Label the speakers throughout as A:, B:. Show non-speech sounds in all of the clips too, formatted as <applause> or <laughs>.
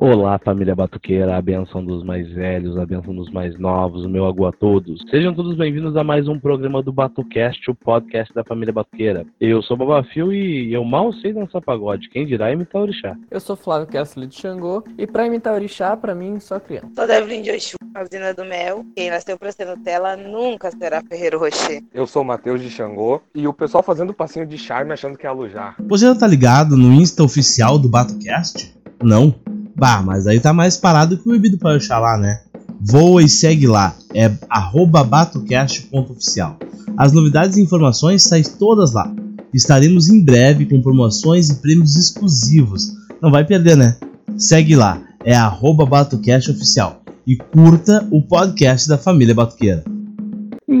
A: Olá, família batuqueira, a benção dos mais velhos, a benção dos mais novos, o meu agu a todos. Sejam todos bem-vindos a mais um programa do Batucast, o podcast da família batuqueira. Eu sou o Babafio e eu mal sei dançar pagode, quem dirá imitar orixá.
B: Eu sou Flávio Kessler de Xangô e pra imitar orixá, pra mim, só criança.
C: Sou Devlin de Oxum, usina do mel. Quem nasceu pra ser Nutella nunca será Ferreiro Rocher.
D: Eu sou o Matheus de Xangô e o pessoal fazendo passinho de charme achando que é alujar.
E: Você já tá ligado no Insta oficial do Batucast? Não? Bah, mas aí tá mais parado que o bebido para Oxalá, né? Voa e segue lá, é batocast.oficial. As novidades e informações saem todas lá. Estaremos em breve com promoções e prêmios exclusivos. Não vai perder, né? Segue lá, é batocast.oficial. E curta o podcast da família Batuqueira.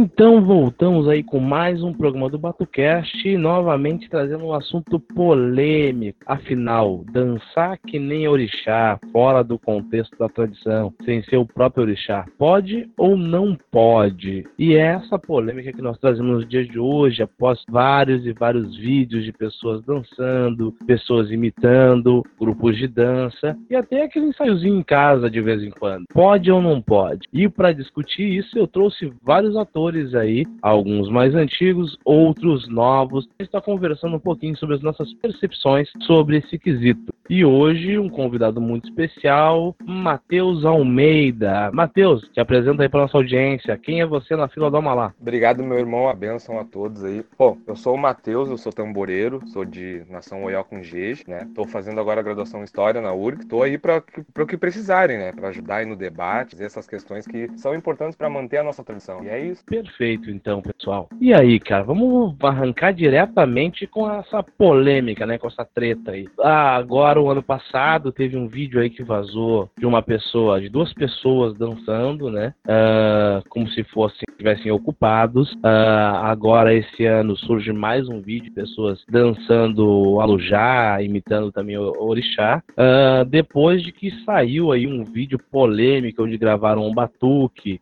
A: Então voltamos aí com mais um programa do Batucast, novamente trazendo um assunto polêmico. Afinal, dançar que nem orixá, fora do contexto da tradição, sem ser o próprio orixá, pode ou não pode? E é essa polêmica que nós trazemos nos dias de hoje, após vários e vários vídeos de pessoas dançando, pessoas imitando, grupos de dança e até aquele ensaiozinho em casa de vez em quando. Pode ou não pode? E para discutir isso, eu trouxe vários atores autores aí, alguns mais antigos, outros novos. A gente está conversando um pouquinho sobre as nossas percepções sobre esse quesito. E hoje, um convidado muito especial, Matheus Almeida. Matheus, te apresenta aí para nossa audiência. Quem é você na fila do Amalá?
D: Obrigado, meu irmão. A benção a todos aí. Bom, eu sou o Matheus, eu sou tamboreiro, sou de Nação Oió com Gejo, né? Tô fazendo agora a graduação em História na URG. Tô aí para o que precisarem, né? Para ajudar aí no debate, essas questões que são importantes para manter a nossa tradição. E é isso.
A: Perfeito, então, pessoal. E aí, cara, vamos arrancar diretamente com essa polêmica, né? Com essa treta aí. Ah, agora o ano passado teve um vídeo aí que vazou de uma pessoa, de duas pessoas dançando, né? Uh, como se fossem estivessem ocupados. Uh, agora esse ano surge mais um vídeo de pessoas dançando alujá, imitando também o orixá. Uh, depois de que saiu aí um vídeo polêmico onde gravaram um batuque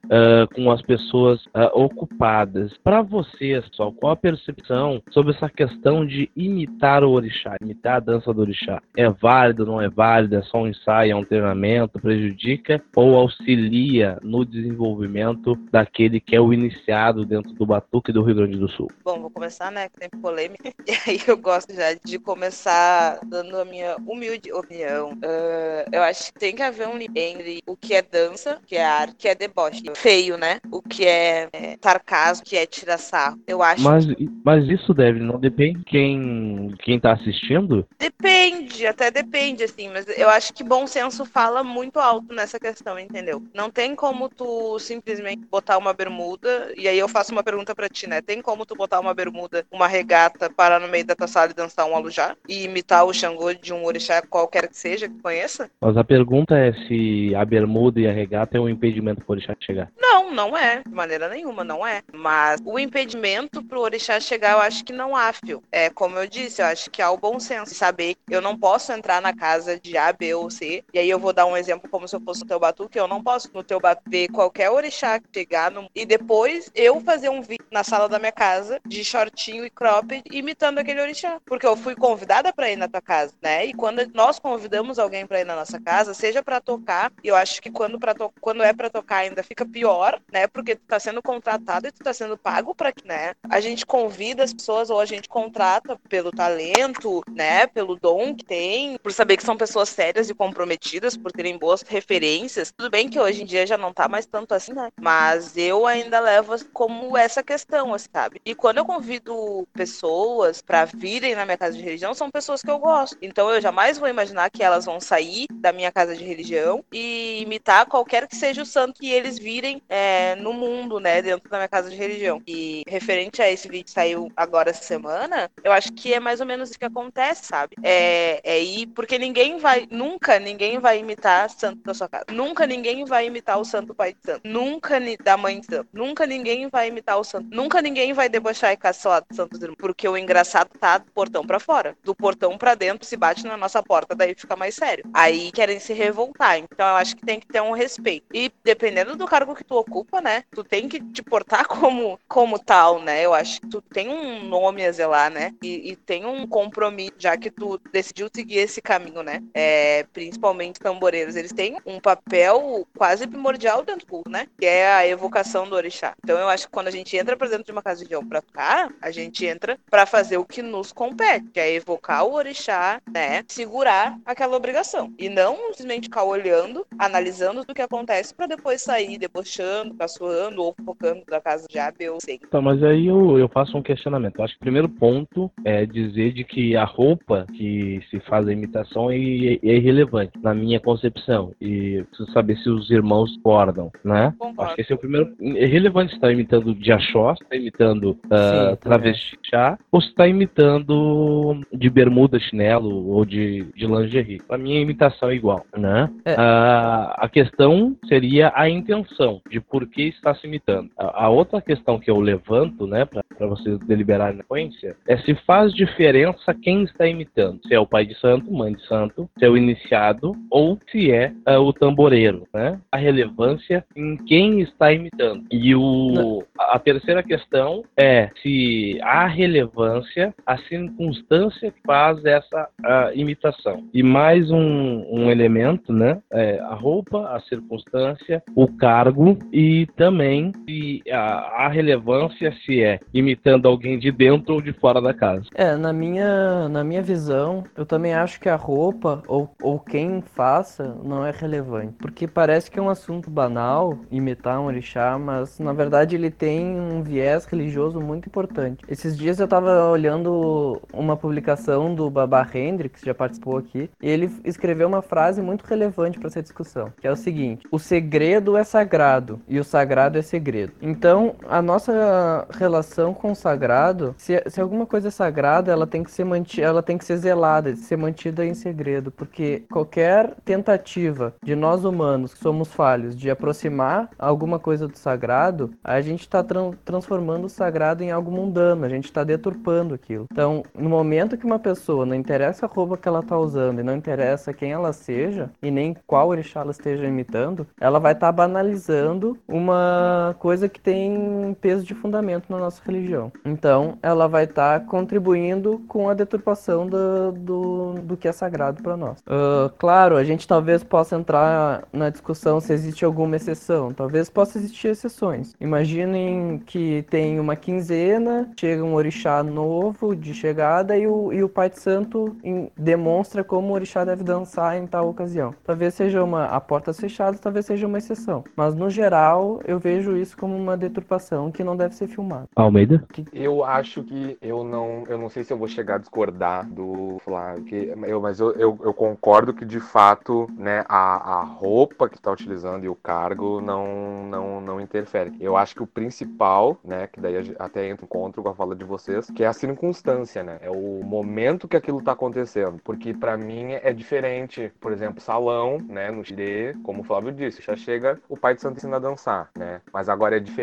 A: com as pessoas ocupadas. Para você, pessoal, qual a percepção sobre essa questão de imitar o orixá, imitar a dança do orixá? É válido, não é válido, é só um ensaio, é um treinamento, prejudica ou auxilia no desenvolvimento daquele que é o iniciado dentro do Batuque do Rio Grande do Sul?
C: Bom, vou começar, né, que tem polêmica, <laughs> e aí eu gosto já de começar dando a minha humilde opinião. Uh, eu acho que tem que haver um limite entre o que é dança, que é arte, que é deboche. Feio, né? O que é, é sarcasmo, que é tirar sarro. Eu acho.
A: Mas, mas isso deve, não depende quem, quem tá assistindo?
C: Depende, até depende, assim, mas eu acho que bom senso fala muito alto nessa questão, entendeu? Não tem como tu simplesmente botar uma bermuda, e aí eu faço uma pergunta para ti, né? Tem como tu botar uma bermuda, uma regata, parar no meio da tua sala e dançar um alujá? E imitar o Xangô de um orixá qualquer que seja, que conheça?
A: Mas a pergunta é se a bermuda e a regata é um impedimento pro orixá chegar.
C: Não, não é, de maneira nenhuma, não é. Mas o impedimento pro orixá chegar, eu acho que não há, fio. É, como eu disse, eu acho que há o bom senso, saber que eu não posso entrar na casa de A, B ou C. E aí eu vou dar um exemplo como se eu fosse no teu batuque. Eu não posso no teu batuque ver qualquer orixá chegar no... e depois eu fazer um vídeo na sala da minha casa de shortinho e cropped imitando aquele orixá. Porque eu fui convidada para ir na tua casa, né? E quando nós convidamos alguém para ir na nossa casa, seja para tocar, eu acho que quando, pra to... quando é para tocar ainda fica pior, né? Porque tá sendo contratado e tu tá sendo pago para né? A gente convida as pessoas ou a gente contrata pelo talento, né? Pelo dom que tem, por saber que são pessoas sérias e comprometidas, por terem boas referências. Tudo bem que hoje em dia já não tá mais tanto assim, né? Mas eu ainda levo como essa questão, assim, sabe? E quando eu convido pessoas para virem na minha casa de religião, são pessoas que eu gosto. Então eu jamais vou imaginar que elas vão sair da minha casa de religião e imitar qualquer que seja o santo que eles virem é, no mundo, né? Dentro da minha casa de religião. E referente a esse vídeo que saiu agora essa semana, eu acho que é mais ou menos isso que acontece, sabe? É, é ir porque ninguém vai, nunca ninguém vai imitar santo da sua casa. Nunca ninguém vai imitar o santo pai de santo. Nunca da mãe de santo. Nunca ninguém vai imitar o santo. Nunca ninguém vai debochar e caçoar do santos irmãos, porque o engraçado tá do portão para fora. Do portão para dentro se bate na nossa porta, daí fica mais sério. Aí querem se revoltar. Então eu acho que tem que ter um respeito. E dependendo do cargo que tu ocupa, né? Tu tem que te portar como, como tal, né? Eu acho que tu tem um nome a zelar, né? E, e tem um compromisso, já que tu decidiu seguir esse caminho, né? É, principalmente tamboreiros, eles têm um papel quase primordial dentro do culto, né? Que é a evocação do orixá. Então eu acho que quando a gente entra pra dentro de uma casa de religião pra tocar, a gente entra para fazer o que nos compete, que é evocar o orixá, né? Segurar aquela obrigação. E não simplesmente ficar olhando, analisando o que acontece para depois sair debochando, caçoando ou focando da casa de A, B ou C.
A: Tá, mas aí eu, eu faço um questionamento. Eu acho que o primeiro ponto é dizer de que a roupa que se faz a imitação é, é irrelevante, na minha concepção. E preciso saber se os irmãos concordam, né?
C: Concordo.
A: Acho que esse é o primeiro. É relevante se tá imitando Diachó, se tá imitando uh,
B: Sim,
A: travesti chá, ou se tá imitando de bermuda, chinelo ou de, de lingerie. Pra mim a imitação é igual, né?
B: É.
A: Ah, a questão seria a intenção de por que está se imitando. A, outra questão que eu levanto, né, para vocês deliberarem na sequência, é se faz diferença quem está imitando. Se é o pai de santo, mãe de santo, se é o iniciado ou se é ah, o tamboreiro, né? A relevância em quem está imitando. E o, a terceira questão é se há relevância a circunstância que faz essa ah, imitação. E mais um, um elemento, né? É a roupa, a circunstância, o cargo e também se a, a relevância se é imitando alguém de dentro ou de fora da casa.
B: É, na minha, na minha visão, eu também acho que a roupa ou, ou quem faça não é relevante. Porque parece que é um assunto banal imitar um orixá, mas na verdade ele tem um viés religioso muito importante. Esses dias eu tava olhando uma publicação do Baba Hendrix, que já participou aqui, e ele escreveu uma frase muito relevante para essa discussão, que é o seguinte: o segredo é sagrado e o sagrado é segredo. Então, a nossa relação com o sagrado, se, se alguma coisa é sagrada, ela tem que ser mantida, ela tem que ser zelada, ser mantida em segredo, porque qualquer tentativa de nós humanos que somos falhos de aproximar alguma coisa do sagrado, a gente está transformando o sagrado em algo mundano, a gente está deturpando aquilo. Então, no momento que uma pessoa, não interessa a roupa que ela está usando e não interessa quem ela seja e nem qual orixá ela esteja imitando, ela vai estar tá banalizando uma coisa que tem peso de fundamento na nossa religião. Então, ela vai estar tá contribuindo com a deturpação do, do, do que é sagrado para nós. Uh, claro, a gente talvez possa entrar na discussão se existe alguma exceção. Talvez possa existir exceções. Imaginem que tem uma quinzena, chega um orixá novo de chegada e o, e o Pai de Santo em, demonstra como o orixá deve dançar em tal ocasião. Talvez seja uma a portas fechadas, talvez seja uma exceção. Mas no geral, eu vejo isso como uma deturpação que não deve ser filmada.
A: Almeida?
D: Eu acho que eu não, eu não sei se eu vou chegar a discordar do Flávio, que eu, mas eu, eu, eu concordo que de fato, né, a, a roupa que está utilizando e o cargo não, não, não interfere. Eu acho que o principal, né, que daí até entra em encontro com a fala de vocês, que é a circunstância, né, é o momento que aquilo está acontecendo, porque para mim é diferente, por exemplo, salão, né, no Xirê, como o Flávio disse, já chega o pai de santo ensina a dançar, né, mas agora é diferente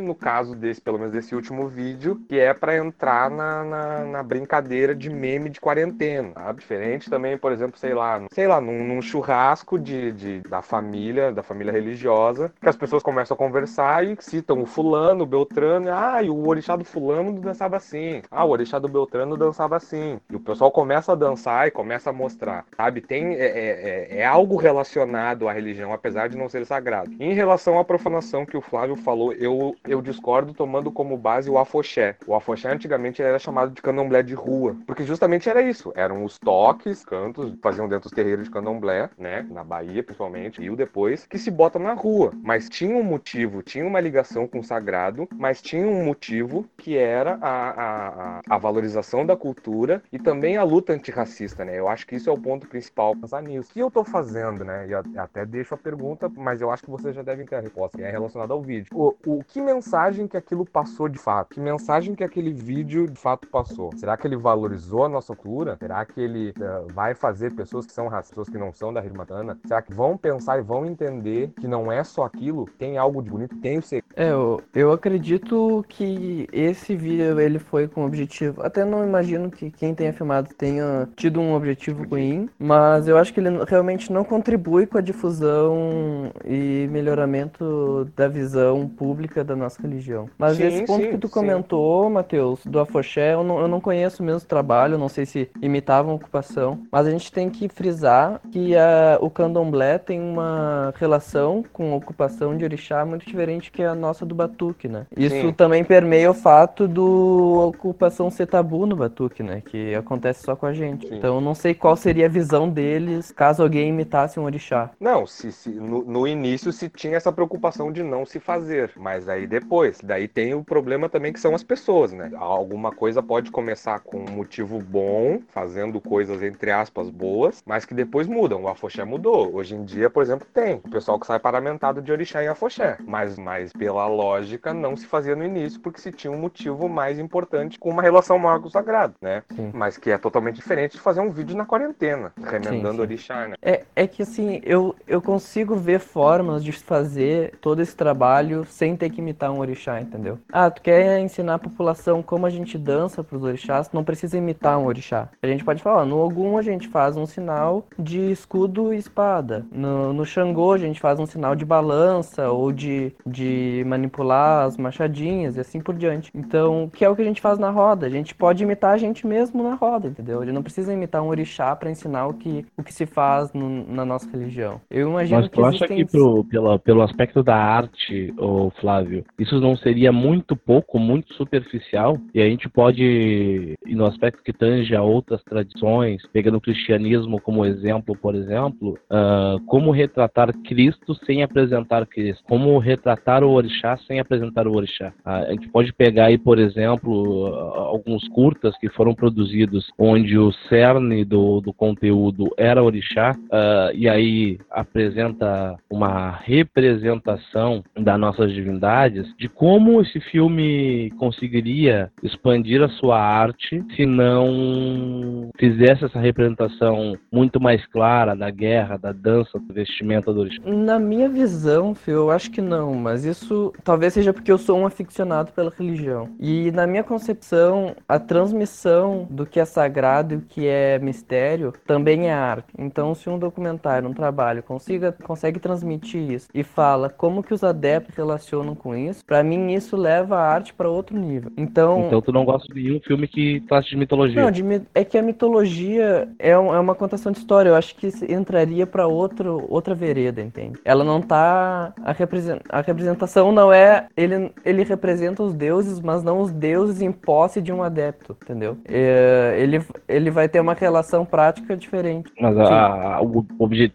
D: no caso desse, pelo menos desse último vídeo, que é para entrar na, na, na, brincadeira de meme de quarentena, sabe? Diferente também, por exemplo, sei lá, sei lá, num, num churrasco de, de, da família, da família religiosa, que as pessoas começam a conversar e citam o fulano, o Beltrano, ah, e o orixá do fulano dançava assim, ah, o orixá do Beltrano dançava assim, e o pessoal começa a dançar e começa a mostrar, sabe? Tem, é, é, é, é algo relacionado à religião, apesar de não ser sagrado. Em relação à profanação que o Flávio falou, eu, eu discordo tomando como base o afoxé. O afoxé antigamente era chamado de candomblé de rua, porque justamente era isso, eram os toques, cantos, faziam dentro dos terreiros de candomblé, né, na Bahia principalmente, e o depois, que se bota na rua. Mas tinha um motivo, tinha uma ligação com o sagrado, mas tinha um motivo que era a, a, a valorização da cultura e também a luta antirracista, né? Eu acho que isso é o ponto principal pensar nisso. O que eu tô fazendo, né? E até deixo a pergunta, mas eu acho que vocês já devem ter a resposta, que é relacionada ao vídeo. O, o que mensagem que aquilo passou de fato? Que mensagem que aquele vídeo de fato passou? Será que ele valorizou a nossa cultura? Será que ele uh, vai fazer pessoas que são racistas, pessoas que não são da Rimatana? Será que vão pensar e vão entender que não é só aquilo, tem algo de bonito, tem o segredo?
B: É, eu, eu acredito que esse vídeo ele foi com objetivo. Até não imagino que quem tenha filmado tenha tido um objetivo ruim, mas eu acho que ele realmente não contribui com a difusão e melhoramento da visão pública da nossa religião. Mas
D: Sim,
B: esse ponto
D: sim,
B: que tu comentou, Matheus, do afoxé, eu não, eu não conheço mesmo o trabalho, não sei se imitavam a ocupação, mas a gente tem que frisar que a, o candomblé tem uma relação com a ocupação de orixá muito diferente que a nossa do batuque, né? Isso
D: Sim.
B: também permeia o fato do ocupação ser tabu no batuque, né? Que acontece só com a gente. Então eu não sei qual seria a visão deles caso alguém imitasse um orixá.
D: Não, se, se- no, no início se tinha essa preocupação de não se fazer, mas aí depois, daí tem o problema também que são as pessoas, né? Alguma coisa pode começar com um motivo bom, fazendo coisas entre aspas boas, mas que depois mudam. O afoxé mudou. Hoje em dia, por exemplo, tem o pessoal que sai paramentado de orixá em afoxé, mas, mas pela lógica não se fazia no início porque se tinha um motivo mais importante com uma relação maior com o sagrado, né?
B: Sim.
D: Mas que é totalmente diferente de fazer um vídeo na quarentena, remendando
B: sim.
D: orixá, né?
B: É, é que assim, eu, eu consigo ver formas de fazer todo esse trabalho sem ter que imitar um orixá, entendeu? Ah, tu quer ensinar a população como a gente dança pros orixás, não precisa imitar um orixá. A gente pode falar, no Ogum a gente faz um sinal de escudo e espada. No, no Xangô a gente faz um sinal de balança ou de, de manipular as machadinhas e assim por diante. Então, que é o que a gente faz na roda. A gente pode imitar a gente mesmo na roda, entendeu? Ele não precisa imitar um orixá para ensinar o que, o que se faz no- na nossa religião. Eu imagino
A: Mas
B: que
A: tu acha
B: existem...
A: que pro, pela, pelo aspecto da arte, Flávio, isso não seria muito pouco, muito superficial? E a gente pode, no aspecto que tange a outras tradições, pegando o cristianismo como exemplo, por exemplo, ah, como retratar Cristo sem apresentar Cristo? Como retratar o orixá sem apresentar o orixá? Ah, a gente pode pegar aí, por exemplo, alguns curtas que foram produzidos onde o cerne do, do conteúdo era orixá, ah, e aí apresenta uma representação das nossas divindades, de como esse filme conseguiria expandir a sua arte se não fizesse essa representação muito mais clara da guerra, da dança, do vestimenta do orixá.
B: Na minha visão, Fio, eu acho que não, mas isso talvez seja porque eu sou um aficionado pela religião. E na minha concepção, a transmissão do que é sagrado e o que é mistério também é arte. Então, se um documentário, um trabalho consiga, consegue transmitir isso e fala como que os adeptos relacionam com isso, pra mim isso leva a arte pra outro nível. Então,
A: Então tu não gosta de nenhum filme que trate de mitologia.
B: não, de é que a mitologia é, um- é uma contação de história. Eu acho que entraria pra outro outra vereda, entende? Ela não tá a, represen- a representação não é ele ele representa os deuses, mas não os deuses em posse de um adepto, entendeu? É, ele ele vai ter uma relação prática diferente.
A: Mas a, a, o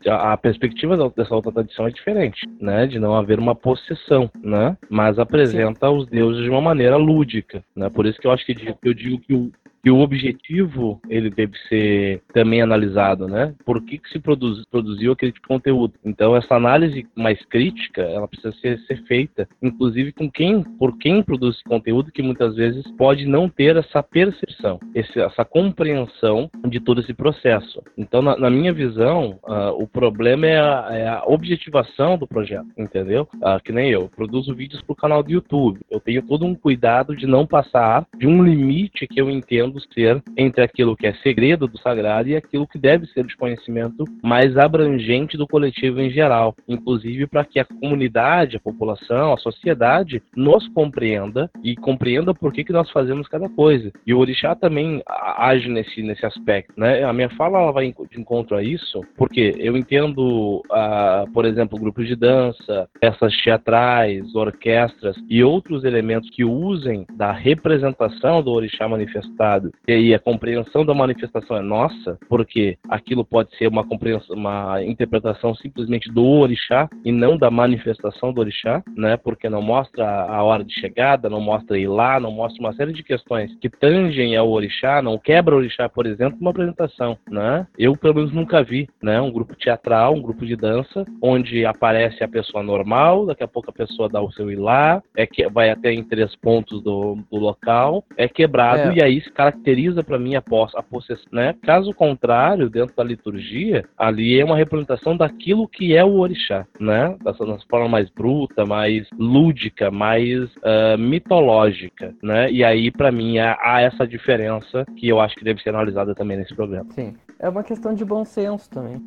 A: a- a perspectiva dessa outra tradição é diferente, né? De não haver uma possessão, né? Mas apresenta os deuses de uma maneira lúdica, né? Por isso que eu acho que eu digo que o que o objetivo ele deve ser também analisado, né? Por que, que se produz, produziu aquele tipo de conteúdo? Então essa análise mais crítica, ela precisa ser, ser feita, inclusive com quem, por quem produz esse conteúdo, que muitas vezes pode não ter essa percepção, essa compreensão de todo esse processo. Então, na, na minha visão, ah, o problema é a, é a objetivação do projeto, entendeu? Ah, que nem eu, produzo vídeos para o canal do YouTube. Eu tenho todo um cuidado de não passar de um limite que eu entendo ser entre aquilo que é segredo do sagrado e aquilo que deve ser de conhecimento mais abrangente do coletivo em geral, inclusive para que a comunidade, a população, a sociedade nos compreenda e compreenda por que, que nós fazemos cada coisa. E o orixá também age nesse, nesse aspecto, né? A minha fala ela vai de encontro a isso, porque eu entendo, ah, por exemplo, grupos de dança, peças teatrais, orquestras e outros elementos que usem da representação do orixá manifestado. E aí a compreensão da manifestação é nossa, porque aquilo pode ser uma compreensão, uma interpretação simplesmente do orixá e não da manifestação do orixá, né? Porque não mostra a hora de chegada, não mostra ir lá, não mostra uma série de questões que tangem ao orixá, não quebra o orixá, por exemplo, uma apresentação, né? Eu pelo menos nunca vi, né? Um grupo teatral, um grupo de dança, onde aparece a pessoa normal, daqui a pouco a pessoa dá o seu ir lá, é que vai até em três pontos do, do local, é quebrado
B: É.
A: e aí se caracteriza para mim a, poss a possessão, né? Caso contrário, dentro da liturgia, ali é uma representação daquilo que é o orixá, né? Dessa forma mais bruta, mais lúdica, mais ah, mitológica, né? E aí para mim há, há essa diferença que eu acho que deve ser analisada também nesse programa.
B: Sim. É uma questão de bom senso também.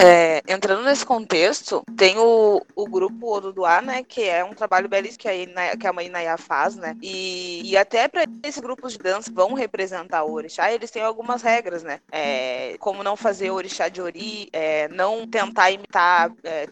C: É, entrando nesse contexto, tem o, o grupo Oduduá, né, que é um trabalho belíssimo que a, Ina, que a mãe Nayá faz, né, e, e até para esses grupos de dança vão representar o orixá, eles têm algumas regras, né, é, como não fazer orixá de ori, é, não tentar imitar é,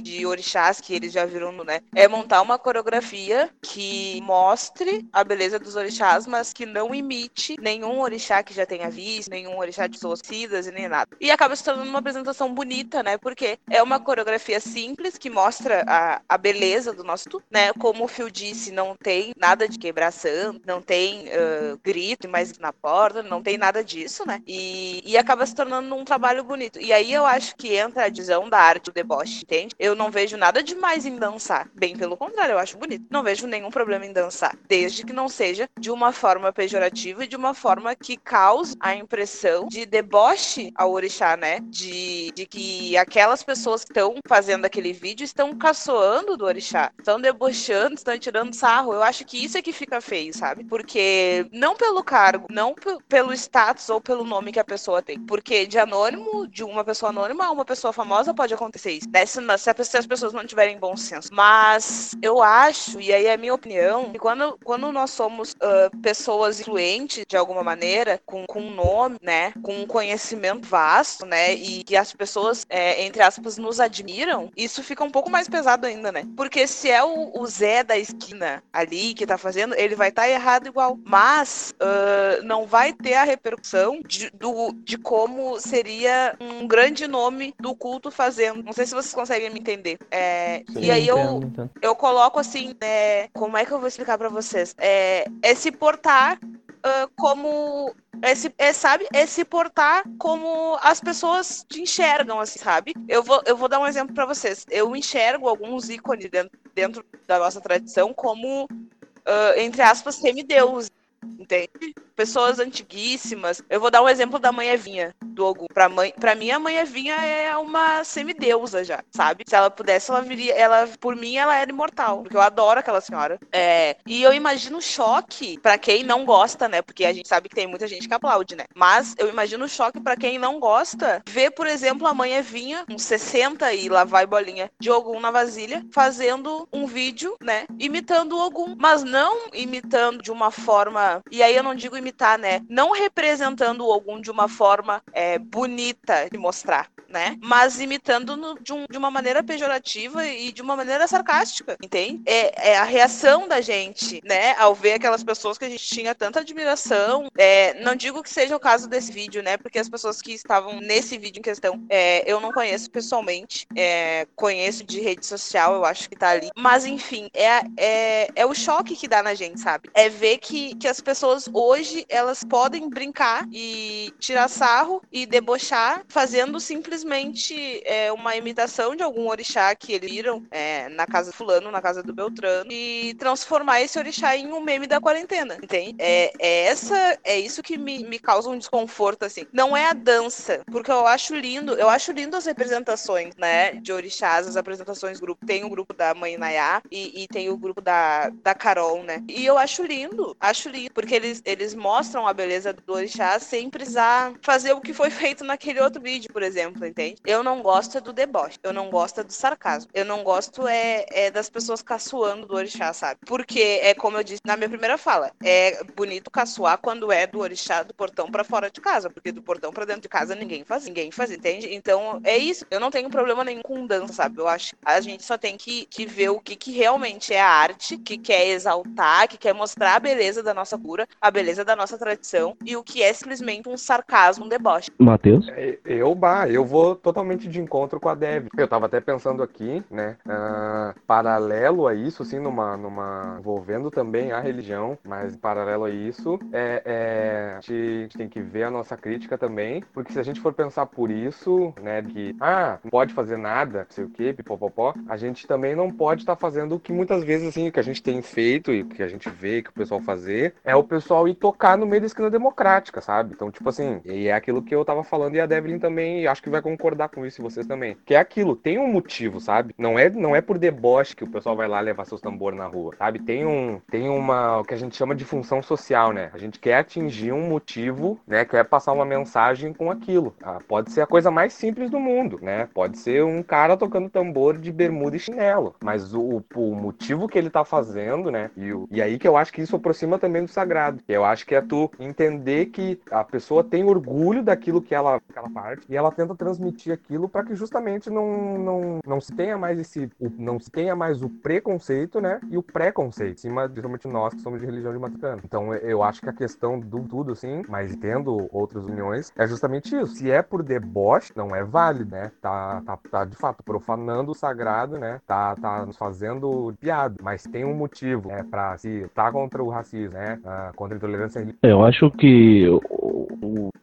C: de orixás que eles já viram, né, é montar uma coreografia que mostre a beleza dos orixás, mas que não imite nenhum orixá que já tenha visto, nenhum orixá de e nem nada. E acaba se tornando uma apresentação bonita, né? Porque é uma coreografia simples que mostra a, a beleza do nosso, né? Como o Phil disse, não tem nada de quebração, não tem uh, grito mais na porta, não tem nada disso, né? E, e acaba se tornando um trabalho bonito. E aí eu acho que entra a visão da arte do deboche, entende? Eu não vejo nada demais em dançar. Bem pelo contrário, eu acho bonito. Não vejo nenhum problema em dançar, desde que não seja de uma forma pejorativa e de uma forma que cause a impressão de deboche ao orixá, né? De, de que aquelas pessoas que estão fazendo aquele vídeo estão caçoando do orixá, estão debochando, estão tirando sarro. Eu acho que isso é que fica feio, sabe? porque não pelo cargo, não pelo status ou pelo nome que a pessoa tem. Porque de anônimo, de uma pessoa anônima a uma pessoa famosa pode acontecer isso. Né? Se, se, as pessoas não tiverem bom senso. Mas eu acho, e aí é a minha opinião, que quando, quando nós somos uh, pessoas influentes de alguma maneira, com, com um nome, né? Com um conhecimento vasto, né? E que as pessoas, é, entre aspas, nos admiram, isso fica um pouco mais pesado ainda, né? Porque se é o, o Zé da esquina ali que tá fazendo, ele vai estar tá errado igual. Mas uh, não vai ter a repercussão de, do, de como seria um grande nome do culto fazendo. Não sei se vocês conseguem me entender. É, Sim, e aí eu, eu coloco assim, né, como é que eu vou explicar para vocês? É, é se portar uh, como é se, é, sabe, é se portar como as pessoas te enxergam, assim, sabe? Eu vou, eu vou dar um exemplo para vocês. Eu enxergo alguns ícones dentro, dentro da nossa tradição como uh, entre aspas, semideus, entende? Pessoas antiguíssimas. Eu vou dar um exemplo da mãe Evinha, do Ogum. Pra, mãe, pra mim, a mãe Evinha é uma semideusa já, sabe? Se ela pudesse, ela viria. Ela, por mim, ela era imortal. Porque eu adoro aquela senhora. É, e eu imagino o choque para quem não gosta, né? Porque a gente sabe que tem muita gente que aplaude, né? Mas eu imagino o choque para quem não gosta ver, por exemplo, a mãe Evinha, uns 60 e lá vai bolinha, de Ogum na vasilha, fazendo um vídeo, né? Imitando o Ogum. Mas não imitando de uma forma. E aí eu não digo imitar, né? Não representando o de uma forma é, bonita de mostrar, né? Mas imitando no, de, um, de, uma maneira pejorativa e de uma maneira sarcástica, entende? É, é, a reação da gente, né? Ao ver aquelas pessoas que a gente tinha tanta admiração. É, não digo que seja o caso desse vídeo, né? Porque as pessoas que estavam nesse vídeo em questão, é, eu não conheço pessoalmente, é, conheço de rede social, eu acho que tá ali. Mas enfim, é, é, é o choque que dá na gente, sabe? É ver que, que as pessoas hoje elas podem brincar e tirar sarro e debochar, fazendo simplesmente é, uma imitação de algum orixá que eles viram é, na casa do fulano, na casa do Beltrano, e transformar esse orixá em um meme da quarentena, entende? É, é essa, é isso que me, me causa um desconforto, assim. Não é a dança, porque eu acho lindo, eu acho lindo as representações, né, de orixás, as apresentações grupo. Tem o grupo da mãe Nayá e, e tem o grupo da, da Carol, né? E eu acho lindo, acho lindo, porque eles, eles mostram a beleza do orixá sem precisar fazer o que foi feito naquele outro vídeo, por exemplo, entende? Eu não gosto do deboche, eu não gosto do sarcasmo, eu não gosto é, é das pessoas caçoando do orixá, sabe? Porque é como eu disse na minha primeira fala, é bonito caçoar quando é do orixá do portão para fora de casa, porque do portão para dentro de casa ninguém faz, ninguém faz, entende? Então é isso. Eu não tenho problema nenhum com dança, sabe? Eu acho a gente só tem que, que ver o que, que realmente é a arte, que quer exaltar, que quer mostrar a beleza da nossa cura, a beleza da nossa tradição e o que é simplesmente um sarcasmo, um deboche.
A: Matheus?
D: É, eu, bah, eu vou totalmente de encontro com a Dev. Eu tava até pensando aqui, né, uh, paralelo a isso, assim, numa, numa, envolvendo também a religião, mas paralelo a isso, é, é a, gente, a gente tem que ver a nossa crítica também, porque se a gente for pensar por isso, né, que, ah, não pode fazer nada, não sei o que, pipopopó, a gente também não pode estar tá fazendo o que muitas vezes, assim, o que a gente tem feito e o que a gente vê que o pessoal fazer, é o pessoal ir tocar no meio da esquina democrática, sabe? Então, tipo assim, e é aquilo que eu tava falando e a Devlin também acho que vai concordar com isso e vocês também. Que é aquilo, tem um motivo, sabe? Não é, não é por deboche que o pessoal vai lá levar seus tambores na rua, sabe? Tem um, tem uma, o que a gente chama de função social, né? A gente quer atingir um motivo, né? Quer passar uma mensagem com aquilo. Ah, pode ser a coisa mais simples do mundo, né? Pode ser um cara tocando tambor de bermuda e chinelo, mas o, o motivo que ele tá fazendo, né? E, o, e aí que eu acho que isso aproxima também do sagrado. Eu acho que é tu entender que a pessoa tem orgulho daquilo que ela, aquela parte, e ela tenta transmitir aquilo para que justamente não, não, não se tenha mais esse, não se tenha mais o preconceito, né? E o preconceito, em cima, principalmente nós que somos de religião de Matutano. Então eu acho que a questão do tudo, assim, mas tendo outras uniões, é justamente isso. Se é por deboche, não é válido, né? Tá, tá, tá de fato profanando o sagrado, né? Tá, tá nos fazendo piada, mas tem um motivo, né? Pra se tá contra o racismo, né? Ah, contra a intolerância religiosa.
A: Eu acho que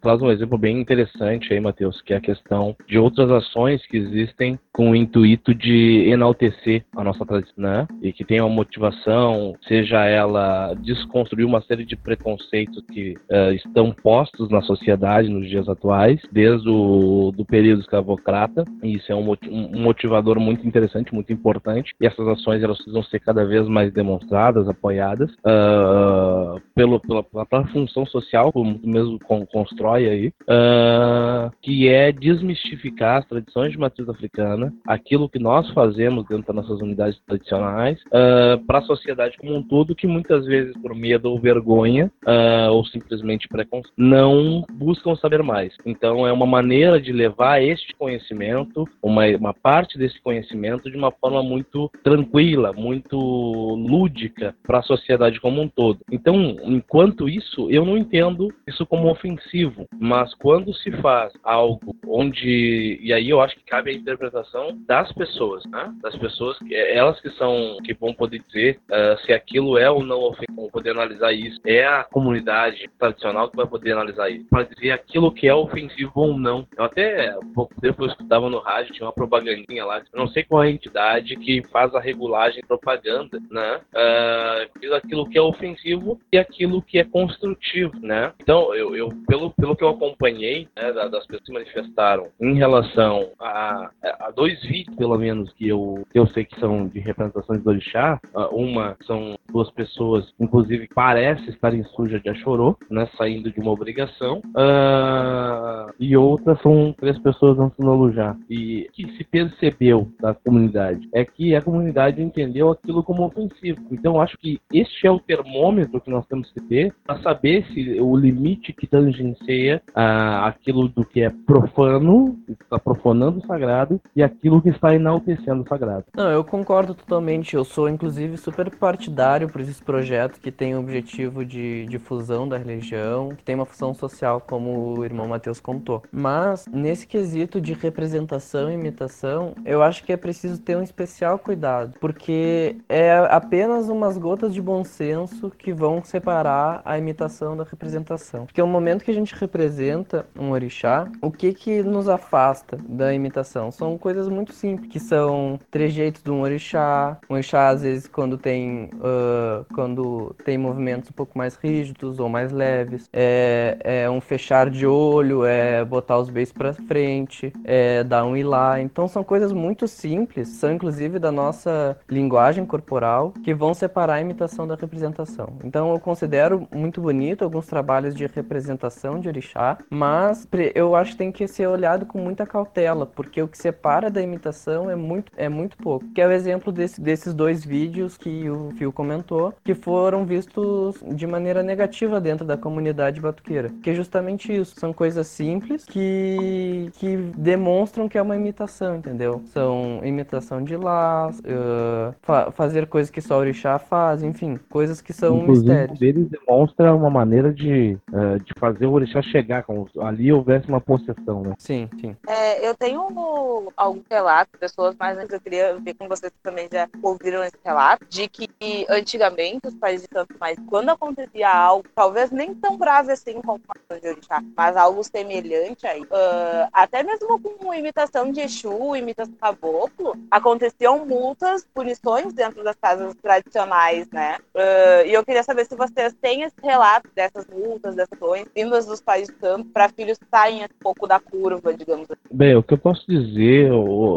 A: traz um exemplo bem interessante aí, Matheus, que é a questão de outras ações que existem com o intuito de enaltecer a nossa tradição, né? E que tem uma motivação, seja ela desconstruir uma série de preconceitos que uh, estão postos na sociedade nos dias atuais, desde o do período escravocrata. E isso é um, um motivador muito interessante, muito importante. E essas ações elas precisam ser cada vez mais demonstradas, apoiadas uh, pelo, pela, pela função social, como tu mesmo constrói aí, uh, que é desmistificar as tradições de matriz africana, aquilo que nós fazemos dentro das nossas unidades tradicionais, uh, para a sociedade como um todo, que muitas vezes por medo ou vergonha, uh, ou simplesmente preconceito, não buscam saber mais. Então é uma maneira de levar este conhecimento, uma, uma parte desse conhecimento, de uma forma muito tranquila, muito lúdica para a sociedade como um todo. Então, enquanto isso, eu não entendo isso como ofensivo, mas quando se faz algo onde e aí eu acho que cabe a interpretação das pessoas, né? Das pessoas, elas que são que vão poder dizer uh, se aquilo é ou não ofensivo, vão poder analisar isso. É a comunidade tradicional que vai poder analisar isso, para dizer aquilo que é ofensivo ou não. Eu até pouco tempo eu escutava no rádio tinha uma propagandinha lá, eu não sei qual é a entidade que faz a regulagem propaganda, né? Uh, aquilo que é ofensivo e aquilo que é construtivo, né? Então eu, eu pelo, pelo que eu acompanhei né, das pessoas que manifestaram em relação a, a dois vídeos, pelo menos, que eu, eu sei que são de representações do orixá. Uh, uma são duas pessoas, inclusive parece estarem sujas de achorô, né, saindo de uma obrigação. Uh, e outra são três pessoas antes do Alujá. E o que se percebeu da comunidade é que a comunidade entendeu aquilo como ofensivo. Então acho que este é o termômetro que nós temos que ter para saber se o limite que tangencia uh, aquilo do que é profano, está profanando o sagrado, e aquilo que está enaltecendo o sagrado.
B: Não, eu concordo totalmente. Eu sou, inclusive, super partidário por esses projetos que têm o objetivo de difusão da religião, que tem uma função social, como o irmão Matheus contou. Mas, nesse quesito de representação e imitação, eu acho que é preciso ter um especial cuidado, porque é apenas umas gotas de bom senso que vão separar a imitação da representação. Porque o momento que a gente representa um orixá, o que que nos afasta da imitação? São coisas muito simples, que são trejeitos de um orixá. Um orixá, às vezes, quando tem, uh, quando tem movimentos um pouco mais rígidos ou mais leves, é, é um fechar de olho, é botar os beijos para frente, é dar um ilá. Então, são coisas muito simples, são inclusive da nossa linguagem corporal, que vão separar a imitação da representação. Então, eu considero muito bonito alguns trabalhos de representação de orixá, mas eu acho que tem que ser olhado com muita cautela, porque o que separa da imitação é muito, é muito pouco. Que é o exemplo desse, desses dois vídeos que o Fio comentou, que foram vistos de maneira negativa dentro da comunidade batuqueira. Que é justamente isso. São coisas simples que, que demonstram que é uma imitação, entendeu? São imitação de lá, uh, fa fazer coisas que só orixá faz, enfim, coisas que são
A: Inclusive,
B: mistérios.
A: Eles demonstra uma maneira de, uh, de fazer o orixá chegar, como ali houvesse uma possessão, né?
B: Sim, sim.
C: É, eu tenho algum relato, pessoas mais eu queria ver com vocês que também já ouviram esse relato, de que antigamente, os pais de santo, mas quando acontecia algo, talvez nem tão grave assim como o de orixá, mas algo semelhante aí, uh, até mesmo com imitação de Exu, imitação de caboclo, aconteciam multas, punições dentro das casas tradicionais, né? Uh, e eu queria saber se vocês têm esse relato dessas multas, dessas ações, vindas dos pais de santo, para filhos saem um pouco da curva, digamos assim.
A: Bem, o que eu posso dizer,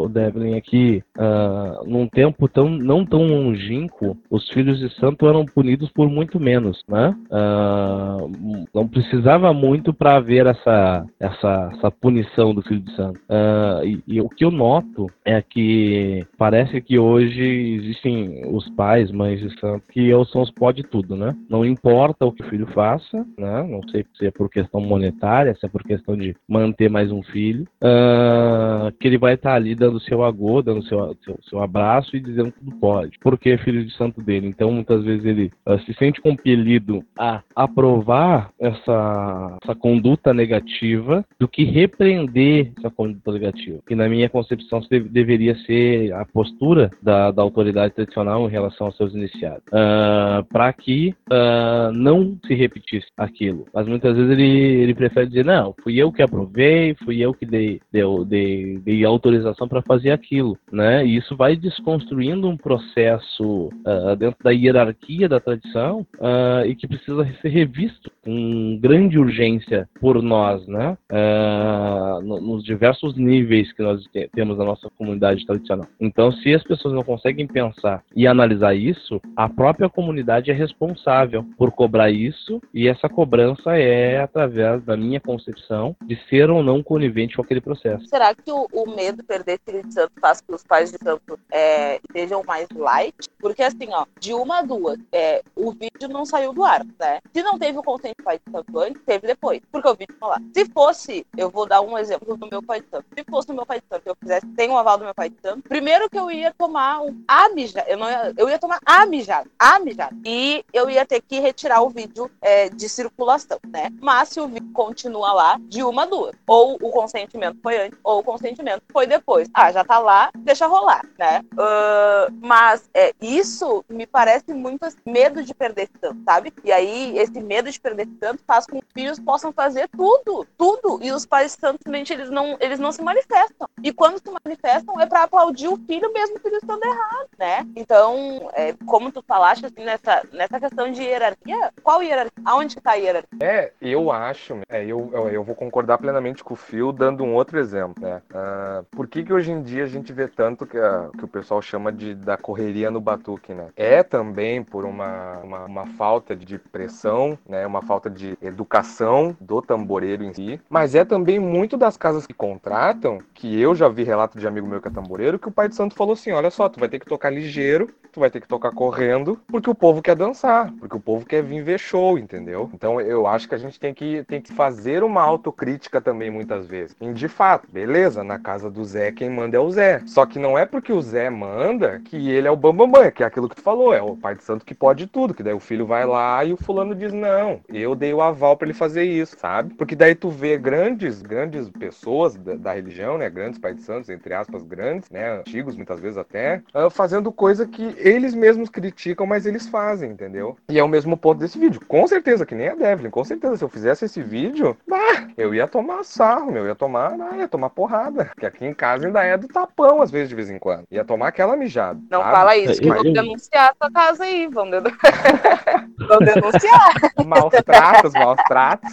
A: Devlin, é que uh, num tempo tão, não tão longínquo, os filhos de santo eram punidos por muito menos, né? Uh, não precisava muito para haver essa, essa, essa punição do filho de santo. Uh, e, e, o que eu noto é que parece que hoje existem os pais, mães de santo, que são os pó tudo, né? Não importa o que o filho faça, né? Não sei se é por questão monetária, se é por questão de manter mais um filho, uh, que ele vai estar ali dando seu agô, dando seu, seu, seu abraço e dizendo tudo pode, porque é filho de santo dele. Então, muitas vezes ele uh, se sente compelido a aprovar essa, essa conduta negativa do que repreender essa conduta negativa. Que na minha concepção deve, deveria ser a postura da, da autoridade tradicional em relação aos seus iniciados, uh, para que uh, se repetisse aquilo. Mas muitas vezes ele, ele prefere dizer, não, fui eu que aprovei, fui eu que dei, dei, dei, dei autorização para fazer aquilo, né? E isso vai desconstruindo um processo uh, dentro da hierarquia da tradição uh, e que precisa ser revisto com grande urgência por nós, né? Uh, nos diversos níveis que nós temos na nossa comunidade tradicional. Então, se as pessoas não conseguem pensar e analisar isso, a própria comunidade é responsável por cobrar isso e essa cobrança é através da minha concepção de ser ou não conivente com aquele processo.
C: Será que o, o medo de perder filho de santo faz com que os pais de santo é, mais light? Porque assim, ó, de uma a duas, é, o vídeo não saiu do ar, né? Se não teve o consenso do pai de santo antes, teve depois, porque o vídeo tá lá. Se fosse, eu vou dar um exemplo do meu pai de santo. Se fosse o meu pai de santo, eu fizesse, tem um aval do meu pai de santo, primeiro que eu ia tomar um a mijada, eu, não ia, eu ia tomar a mijada, a mijada. E eu ia ter que retirar o vídeo é, de circulação, né? Mas se o vídeo continua lá, de uma a duas. Ou o consentimento foi antes, ou o consentimento foi depois. Ah, já tá lá, deixa rolar, né? Uh, mas é, isso me parece muito assim, medo de perder tanto, sabe? E aí, esse medo de perder tanto faz com que os filhos possam fazer tudo, tudo. E os pais simplesmente eles não, eles não se manifestam. E quando se manifestam é para aplaudir o filho mesmo que eles estão errado, né? Então, é, como tu falaste assim, nessa, nessa questão de hierarquia, qual hierarquia? Aonde está a hierarquia?
D: É, eu acho, é, eu, eu, eu, vou concordar plenamente com o Phil, dando um outro exemplo, né? Uh, por que que hoje em dia a gente vê tanto que, a, que o pessoal chama de da correria no batuque, né? É também por uma, uma, uma falta de pressão, né? Uma falta de educação do tamboreiro em si, mas é também muito das casas que contratam, que eu já vi relato de amigo meu que é tamboreiro, que o pai de santo falou assim, olha só, tu vai ter que tocar ligeiro, tu vai ter que tocar correndo, porque o povo quer dançar, porque o povo quer vir ver show, entendeu? Então eu acho que a gente tem que, tem que fazer uma autocrítica também muitas vezes. E de fato, beleza, na casa do Zé quem manda é o Zé. Só que não é porque o Zé manda que ele é o bambambam, bam, bam, que é aquilo que tu falou, é o pai de santo que pode tudo, que daí o filho vai lá e o fulano diz, não, eu dei o aval para ele fazer isso, sabe? Porque daí tu vê grandes, grandes pessoas da, da religião, né, grandes pais de santos, entre aspas, grandes, né, antigos muitas vezes até, uh, fazendo coisa que eles mesmos criticam, mas eles fazem, entendeu? E é o mesmo ponto desse vídeo. Com certeza, que nem a Devlin, com certeza, se eu fizesse esse vídeo, bah, eu ia tomar sarro, meu, ia tomar, ah, ia tomar porrada. Porque aqui em casa ainda é do tapão, às vezes, de vez em quando. Ia tomar aquela mijada.
C: Não sabe? fala isso, que eu vou denunciar a tua casa aí, vão, <laughs> vão denunciar. <laughs>
D: maus tratos, maus tratos.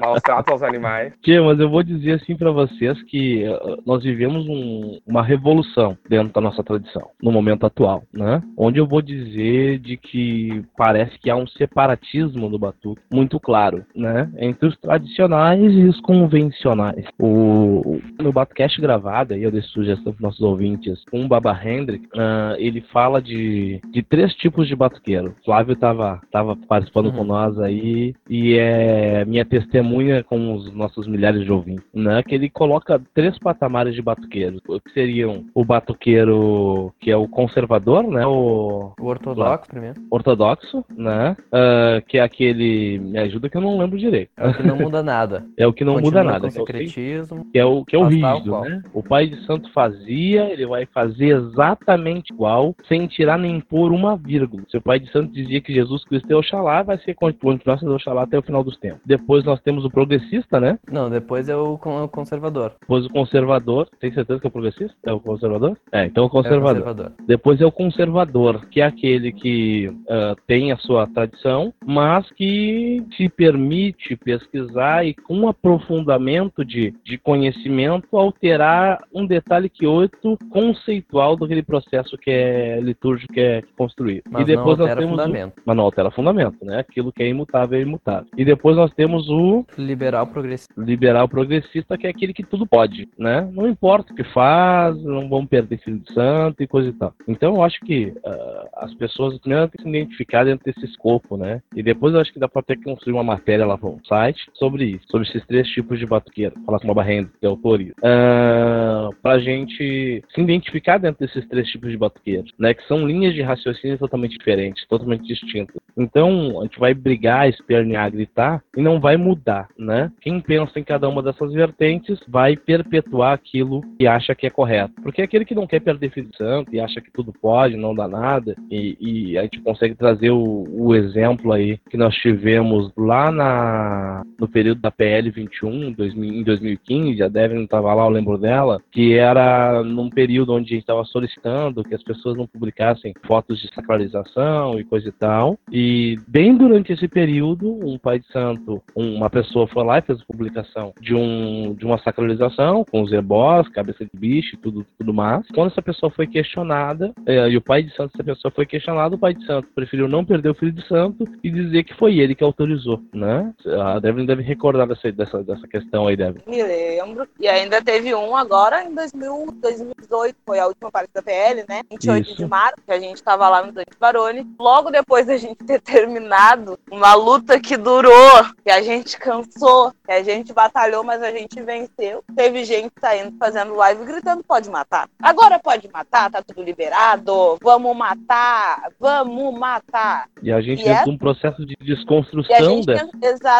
D: maus tratos aos animais.
A: Tia, mas eu vou dizer assim para vocês que uh, nós vivemos um, uma revolução dentro da nossa tradição, no momento atual né? Onde eu vou dizer de que parece que há um separatismo do batuque muito claro, né? Entre os tradicionais e os convencionais. O, no Batucast gravado, aí eu dei sugestão para nossos ouvintes, o Baba Hendrick, uh, ele fala de, de três tipos de batuqueiro. Flávio estava tava participando uhum. com nós aí e é minha testemunha com os nossos milhares de ouvintes, né? Que ele coloca três patamares de batuqueiros, que seriam o batuqueiro que é o conservador, né? O,
B: o ortodoxo primeiro.
A: Ortodoxo, né? Uh, que é aquele. Me ajuda que eu não lembro direito.
B: É o que não muda nada. <laughs>
A: é o que não
B: Continua
A: muda nada.
B: Com secretismo.
A: Que é o, que é o rígido, né? O pai de santo fazia, ele vai fazer exatamente igual, sem tirar nem pôr uma vírgula. Se o pai de santo dizia que Jesus Cristo é Oxalá, vai ser continuar sendo Oxalá até o final dos tempos. Depois nós temos o progressista, né?
B: Não, depois é o conservador.
A: Depois o conservador. Tem certeza que é o progressista? É o conservador? É, então o conservador. É o conservador. Depois é o conservador, que é aquele que uh, tem a sua tradição, mas que se permite pesquisar e com aprofundamento de, de conhecimento alterar um detalhe que outro conceitual daquele processo que é litúrgico que é construído.
B: Mas
A: e depois
B: nós
A: temos. O, mas não altera fundamento, né? Aquilo que é imutável é imutável. E depois nós temos o
B: liberal progressista.
A: Liberal progressista, que é aquele que tudo pode, né? Não importa o que faz, não vamos perder filho de santo e coisa e tal. Então eu acho que uh, as pessoas primeiro têm que se identificar dentro desse escopo, né? E depois eu acho que dá para ter que construir uma matéria lá no site sobre isso, sobre esses três tipos de batuqueiro. Falar com uma barrenda que é autoriza. Uh, pra gente se identificar dentro desses três tipos de batuqueiros, né? Que são linhas de raciocínio totalmente diferentes, totalmente distintas. Então, a gente vai brigar, espernear, gritar e não vai mudar, né? Quem pensa em cada uma dessas vertentes vai perpetuar aquilo que acha que é correto. Porque aquele que não quer perder filho de santo e acha que tudo pode, não dá nada, e, e a gente consegue trazer o, o, exemplo aí que nós tivemos lá na, no período da PL 21, 2000, em 2015, a Devin estava lá, eu lembro dela, que era num período onde a gente estava solicitando que as pessoas não publicassem fotos de sacralização e coisa e tal. E bem durante esse período, um pai de santo, uma pessoa foi lá e fez a publicação de, um, de uma sacralização com os ebós, cabeça de bicho e tudo, tudo mais. Quando essa pessoa foi questionada, eh, e o pai de santo dessa pessoa foi questionado, o pai de santo preferiu não perder o filho de santo e dizer que foi ele que autorizou, né? A Devlin deve recordar dessa, dessa, dessa questão aí, Devlin.
C: Me lembro. E ainda teve um agora em 2000, 2018, foi a última parte da PL, né? 28 Isso. de março, que a gente estava lá no Dante Baroni. Logo depois da gente ter terminado uma luta que durou, que a gente cansou, que a gente batalhou, mas a gente venceu. Teve gente saindo fazendo live gritando: pode matar. Agora pode matar, tá tudo liberado. Vamos matar, vamos matar.
A: E a gente fez é... um processo de desconstrução dessas,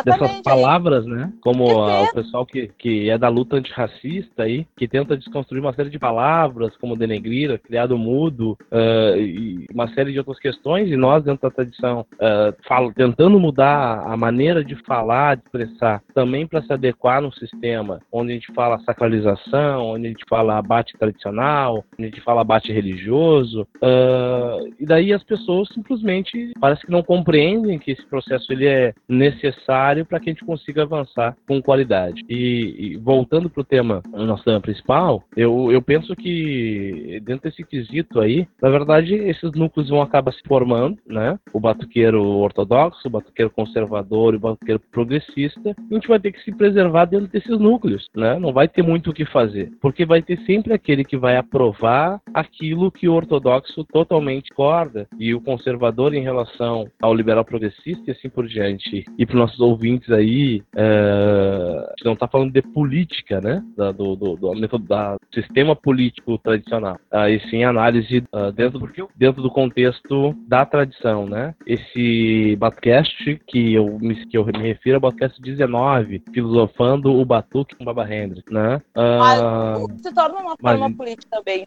A: dessas palavras, né? Como o pessoal que, que é da luta antirracista aí, que tenta desconstruir uma série de palavras, como denegrir, criado mudo, uh, e uma série de outras questões, e nós, dentro da tradição, uh, falo, tentando mudar a maneira de falar, de expressar, também para se adequar no sistema, onde a gente fala sacralização, onde a gente fala abate tradicional, onde a gente fala abate religioso, uh, e daí as pessoas simplesmente parece que não compreendem que esse processo ele é necessário para que a gente consiga avançar com qualidade. E, e voltando para o tema, nosso tema principal, eu, eu penso que dentro desse quesito aí, na verdade, esses núcleos vão acabar se formando, né? O batuqueiro ortodoxo, o batuqueiro conservador e o batuqueiro progressista. A gente vai ter que se preservar dentro desses núcleos, né? Não vai ter muito o que fazer, porque vai ter sempre aquele que vai aprovar aquilo que o ortodoxo totalmente corda e o conservador em relação ao liberal progressista e assim por diante. E para os nossos ouvintes aí, é... não está falando de política, né? Da, do, do, do, sistema político tradicional, e sim análise uh, dentro, dentro do contexto da tradição, né? Esse Batcast que eu me, que eu me refiro é o Batcast 19, filosofando o Batuque com Baba Hendrix, né?
C: Uh, mas se torna uma mas... forma política também,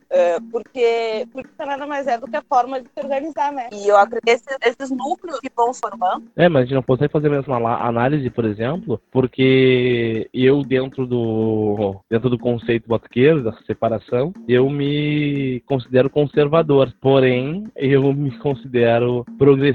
C: porque, porque nada mais é do que a forma de se organizar, né? E eu acredito que esses, esses núcleos que vão formando...
A: É, mas a gente não consegue fazer a mesma análise, por exemplo, porque eu dentro do dentro do conceito batuqueiro, dessa separação, eu me considero conservador, porém eu me considero progressista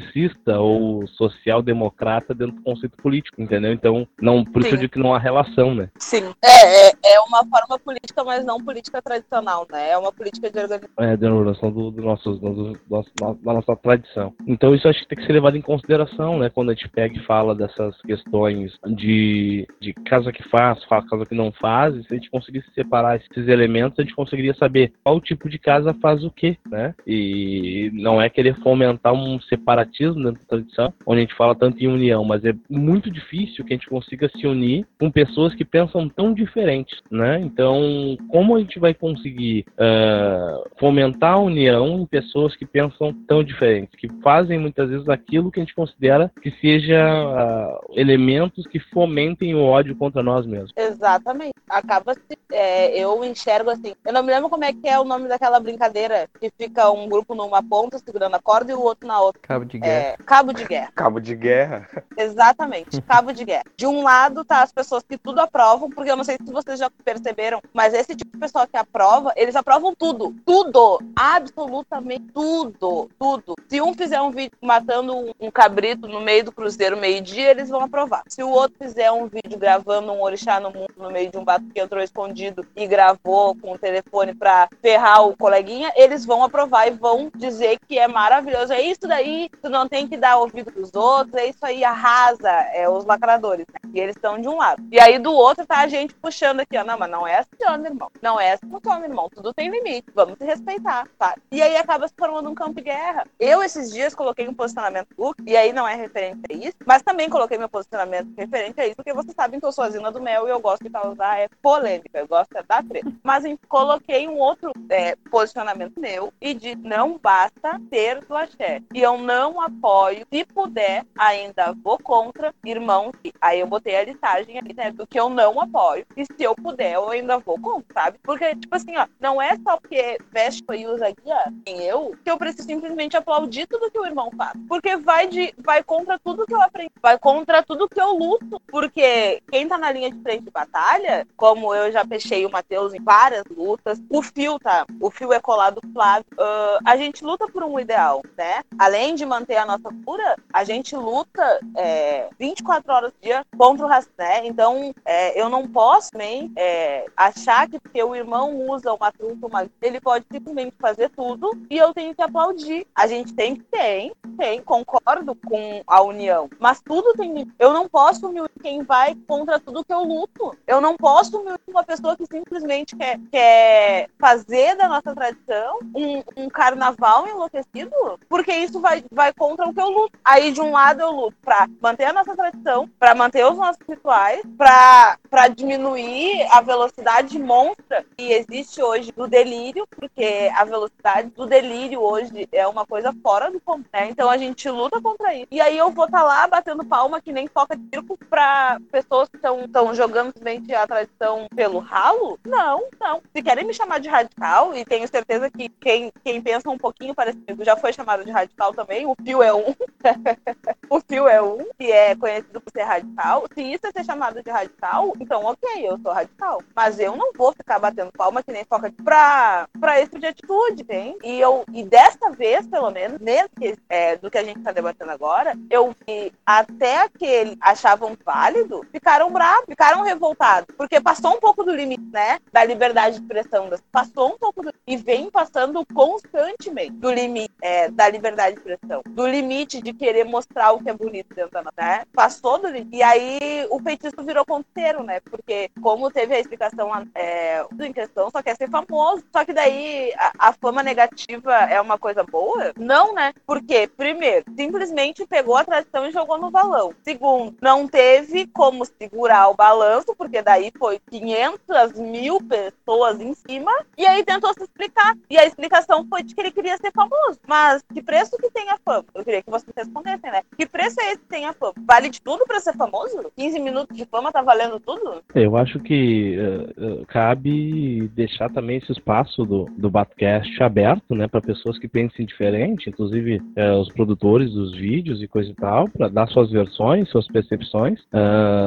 A: ou social-democrata dentro do conceito político, entendeu? Então, não, por Sim. isso eu digo que não há relação, né?
C: Sim, é, é, é, uma forma política, mas não política tradicional, né? É uma política de organização. É,
A: de organização do, do nosso, do, do, do, da nossa tradição. Então, isso acho que tem que ser levado em consideração, né? Quando a gente pega e fala dessas questões de, de casa que faz, casa que não faz, se a gente conseguisse separar esses elementos, a gente conseguiria saber qual tipo de casa faz o quê, né? E não é querer fomentar um separatismo machismo dentro da tradição, onde a gente fala tanto em união, mas é muito difícil que a gente consiga se unir com pessoas que pensam tão diferentes, né? Então, como a gente vai conseguir uh, fomentar a união em pessoas que pensam tão diferentes, que fazem muitas vezes aquilo que a gente considera que seja uh, elementos que fomentem o ódio contra nós mesmos.
C: Exatamente. Acaba se, é, eu enxergo assim. Eu não me lembro como é que é o nome daquela brincadeira que fica um grupo numa ponta segurando a corda e o outro na outra.
B: Cabo de guerra.
C: É, cabo de guerra. <laughs>
D: Cabo de guerra.
C: Exatamente, cabo de guerra. De um lado tá as pessoas que tudo aprovam, porque eu não sei se vocês já perceberam, mas esse tipo de pessoa que aprova, eles aprovam tudo. Tudo. Absolutamente tudo. Tudo. Se um fizer um vídeo matando um cabrito no meio do cruzeiro meio-dia, eles vão aprovar. Se o outro fizer um vídeo gravando um orixá no mundo no meio de um bato que entrou escondido e gravou com o telefone pra ferrar o coleguinha, eles vão aprovar e vão dizer que é maravilhoso. É isso daí, tu não tem que dar ouvido pros outros, é isso aí, arrasa, é os lacradores, né? E eles estão de um lado. E aí do outro tá a gente puxando aqui, ó, não, mas não é assim, ó, meu irmão. Não é assim, meu irmão. Tudo tem limite, vamos se respeitar, tá? E aí acaba se formando um campo de guerra. Eu, esses dias, coloquei um posicionamento e aí não é referente a isso, mas também coloquei meu posicionamento referente a isso, porque vocês sabem que eu sou a Zina do Mel e eu gosto de causar é polêmica, eu gosto é da treta. Mas enfim, coloquei um outro é, posicionamento meu e de não basta ter do axé. E eu não apoio, se puder, ainda vou contra irmãos. Aí eu botei a listagem ali, né, do que eu não apoio. E se eu puder, eu ainda vou contra, sabe? Porque, tipo assim, ó, não é só porque veste e usa guia em eu que eu preciso simplesmente aplaudir tudo que o irmão faz. Porque vai de vai contra tudo que eu aprendi, vai contra tudo que eu luto. Porque quem tá na linha de frente de batalha, como eu já fechei o Matheus em várias lutas, o fio tá, o fio é colado Flávio. Uh, a gente luta por um ideal, né? Além de manter a nossa cura, a gente luta é, 24 horas por dia contra o racismo, né? Então, é, eu não posso nem é, achar que porque o irmão usa uma trunca, uma... ele pode simplesmente fazer tudo e eu tenho que aplaudir. A gente tem que tem, tem, concordo com a união, mas tudo tem. Eu não posso me quem vai contra tudo que eu luto. Eu não posso me uma pessoa que simplesmente quer, quer fazer da nossa tradição um, um carnaval enlouquecido, porque isso vai, vai contra o que eu luto. Aí, de um lado, eu luto para manter a nossa tradição, para manter os nossos rituais, para diminuir a velocidade monstra que existe hoje do delírio, porque a velocidade do delírio hoje é uma coisa fora do comum. Né? Então a gente luta contra isso. E aí eu vou estar tá lá batendo palma que nem toca circo para pessoas que estão jogando simplesmente a tradição pelo ralo? Não, não. Se querem me chamar de radical, e tenho certeza que quem, quem pensa um pouquinho parecido já foi chamado de radical também, o Fio é um. <laughs> o Fio é um, que é conhecido por ser radical. Se isso é ser chamado de radical, então ok, eu sou radical. Mas eu não vou ficar batendo palma que nem foca pra, pra esse tipo de atitude, tem? E, eu, e dessa vez, pelo menos, nesse, é, do que a gente está debatendo agora, eu vi até aquele achavam válido, ficaram bravos, ficaram revoltados, porque passou um pouco do limite, né, da liberdade de expressão, passou um pouco do, e vem passando constantemente do limite é, da liberdade de expressão, do limite de querer mostrar o que é bonito dentro da né? Passou do limite. E aí o feitiço virou ponteiro, né? Porque como teve a explicação é, em questão, só quer ser famoso. Só que daí a, a fama negativa é uma coisa boa? Não, né? Porque, primeiro, simplesmente pegou a tradição e jogou no balão. Segundo, não teve como segurar o balanço, porque daí foi 500 mil pessoas em cima, e aí tentou se explicar. E a explicação foi de que ele queria ser famoso. Mas que preço que tem a fama? Eu queria que vocês respondessem, né? Que preço é esse que tem a fama? Vale de tudo para ser famoso? 15 minutos de fama tá valendo tudo?
A: Eu acho que uh, uh, cabe deixar também esse espaço do, do Batcast aberto, né, para pessoas que pensem diferente, inclusive uh, os produtores dos vídeos e coisa e tal, para dar suas versões, suas percepções,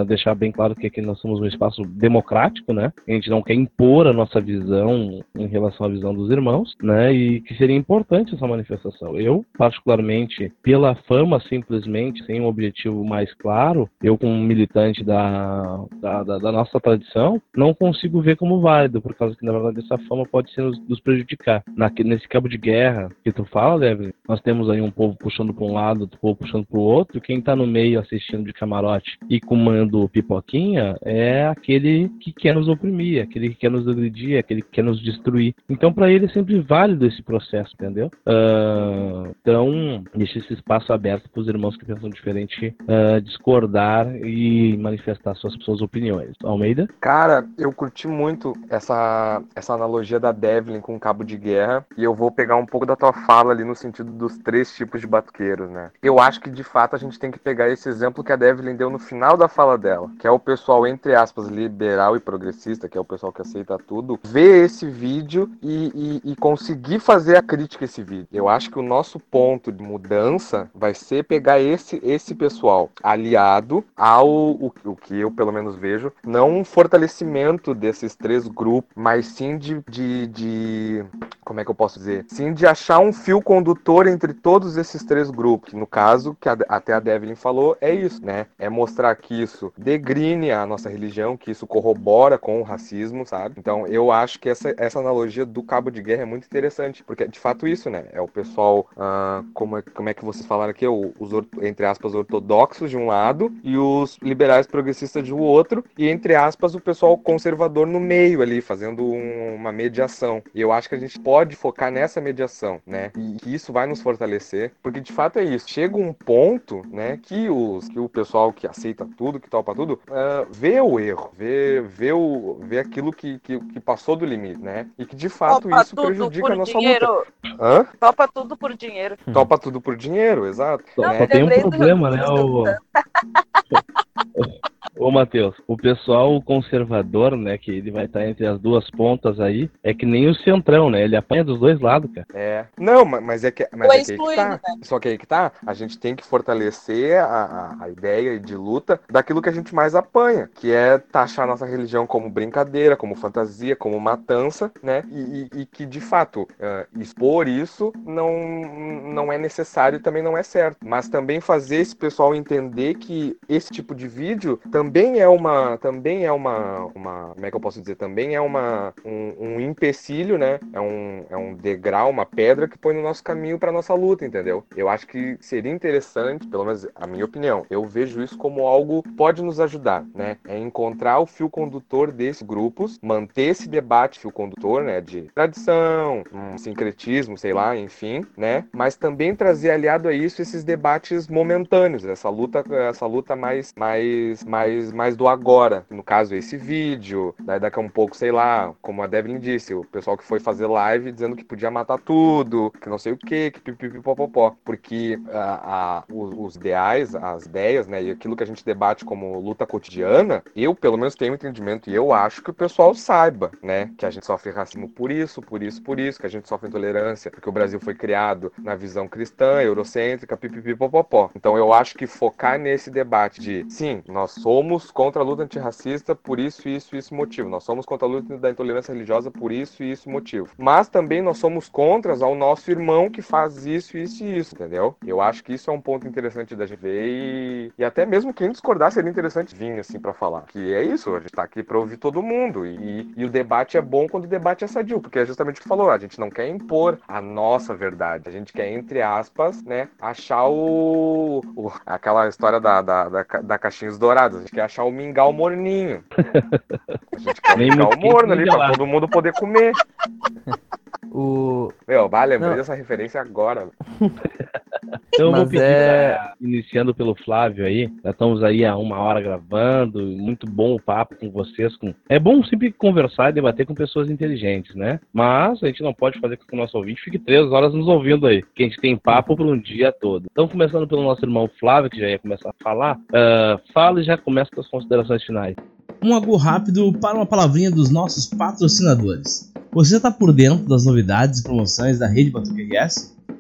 A: deixar bem claro que aqui nós somos um espaço democrático, né? A gente não quer impor a nossa visão em relação à visão dos irmãos, né? E que seria importante essa manifestação. Eu, particularmente, pela fama simplesmente, sem um objetivo mais claro, eu como militante da, da, da, da nossa tradição, não consigo ver como válido, por causa que, na verdade, essa fama pode ser nos, nos. Na, nesse cabo de guerra que tu fala, Débora, nós temos aí um povo puxando para um lado, outro povo puxando para o outro, quem está no meio assistindo de camarote e comando pipoquinha é aquele que quer nos oprimir, aquele que quer nos agredir, aquele que quer nos destruir. Então, para ele é sempre válido esse processo, entendeu? Uh, então, deixa esse espaço aberto para os irmãos que pensam diferente uh, discordar e manifestar suas, suas opiniões. Almeida?
D: Cara, eu curti muito essa, essa analogia da Devlin com o cabo de guerra e eu vou pegar um pouco da tua fala ali no sentido dos três tipos de batuqueiros, né? Eu acho que de fato a gente tem que pegar esse exemplo que a Devlin deu no final da fala dela, que é o pessoal, entre aspas, liberal e progressista, que é o pessoal que aceita tudo, ver esse vídeo e, e, e conseguir fazer a crítica a esse vídeo. Eu acho que o nosso ponto de mudança vai ser pegar esse, esse pessoal aliado ao o, o que eu pelo menos vejo, não um fortalecimento desses três grupos, mas sim de, de, de como é que eu posso dizer? Sim de achar um fio condutor entre todos esses três grupos. No caso, que a, até a Devlin falou, é isso, né? É mostrar que isso degrine a nossa religião, que isso corrobora com o racismo, sabe? Então eu acho que essa, essa analogia do cabo de guerra é muito interessante, porque é de fato isso, né? É o pessoal, uh, como, é, como é que vocês falaram aqui, os, entre aspas, ortodoxos de um lado e os liberais progressistas de outro, e entre aspas, o pessoal conservador no meio ali, fazendo um, uma mediação. E eu acho que a gente pode focar nessa mediação, né? E que isso vai nos fortalecer, porque de fato é isso. Chega um ponto, né, que, os, que o pessoal que aceita tudo, que topa tudo, uh, vê o erro, vê, vê, o, vê aquilo que, que, que passou do limite, né? E que de fato Topa isso prejudica a nossa dinheiro. luta.
C: Hã? Topa tudo por dinheiro.
D: Topa tudo por dinheiro, exato.
A: Não, é. Tem um problema, né? O... <laughs> Ô, Matheus, o pessoal conservador, né, que ele vai estar entre as duas pontas aí, é que nem o centrão, né? Ele apanha dos dois lados, cara.
D: É. Não, mas é que, mas é, que, aí que tá. Né? Só que aí que tá. A gente tem que fortalecer a, a, a, ideia de luta daquilo que a gente mais apanha, que é taxar nossa religião como brincadeira, como fantasia, como matança, né? E, e, e que, de fato, uh, expor isso não, não é necessário e também não é certo. Mas também fazer esse pessoal entender que esse tipo de vídeo também também é uma, também é uma, uma, como é que eu posso dizer, também é uma, um, um empecilho, né? É um, é um degrau, uma pedra que põe no nosso caminho para nossa luta, entendeu? Eu acho que seria interessante, pelo menos a minha opinião, eu vejo isso como algo pode nos ajudar, né? É encontrar o fio condutor desses grupos, manter esse debate fio condutor, né? De tradição, um sincretismo, sei lá, enfim, né? Mas também trazer aliado a isso esses debates momentâneos, essa luta, essa luta mais, mais, mais mais, mais do agora. No caso, esse vídeo. Daí daqui a um pouco, sei lá, como a Devlin disse, o pessoal que foi fazer live dizendo que podia matar tudo, que não sei o que, que pipipipopopó. Porque a, a, os, os, ideais, as ideias, né, e aquilo que a gente debate como luta cotidiana, eu pelo menos tenho entendimento e eu acho que o pessoal saiba, né, que a gente sofre racismo por isso, por isso, por isso, que a gente sofre intolerância, porque o Brasil foi criado na visão cristã, eurocêntrica, pipipipopopó. Então eu acho que focar nesse debate de, sim, nós somos contra a luta antirracista por isso, isso isso motivo. Nós somos contra a luta da intolerância religiosa por isso isso motivo. Mas também nós somos contras ao nosso irmão que faz isso, isso e isso, entendeu? Eu acho que isso é um ponto interessante da gente ver e, e até mesmo quem discordar seria interessante vir assim para falar. Que é isso, a gente tá aqui para ouvir todo mundo e, e o debate é bom quando o debate é sadio, porque é justamente o que falou, a gente não quer impor a nossa verdade, a gente quer, entre aspas, né, achar o, o aquela história da, da, da, da caixinhas douradas, a gente quer achar o mingau morninho. <laughs> A gente quer o mingau morno ali pra todo mundo poder comer.
B: O...
D: Meu, bah, lembrei Não. dessa referência agora. <laughs>
A: Então eu vou pedir, é... pra, iniciando pelo Flávio aí, já estamos aí há uma hora gravando, muito bom o papo com vocês. Com... É bom sempre conversar e debater com pessoas inteligentes, né? Mas a gente não pode fazer com que o nosso ouvinte fique três horas nos ouvindo aí, que a gente tem papo por um dia todo. Então, começando pelo nosso irmão Flávio, que já ia começar a falar, uh, fala e já começa com as considerações finais.
E: Um agu rápido para uma palavrinha dos nossos patrocinadores. Você está por dentro das novidades e promoções da Rede Batuque?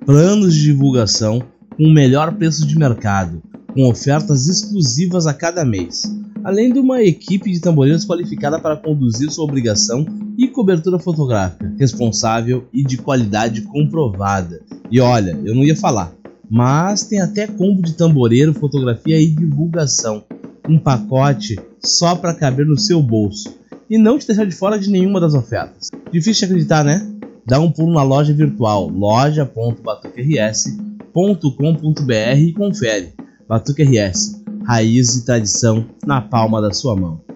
E: Planos de divulgação com o melhor preço de mercado, com ofertas exclusivas a cada mês, além de uma equipe de tamboreiros qualificada para conduzir sua obrigação e cobertura fotográfica, responsável e de qualidade comprovada. E olha, eu não ia falar, mas tem até combo de tamboreiro, fotografia e divulgação. Um pacote só para caber no seu bolso e não te deixar de fora de nenhuma das ofertas. Difícil de acreditar, né? Dá um pulo na loja virtual loja.batuquers.com batuque.com.br e confere. Batuque RS, raiz e tradição na palma da sua mão.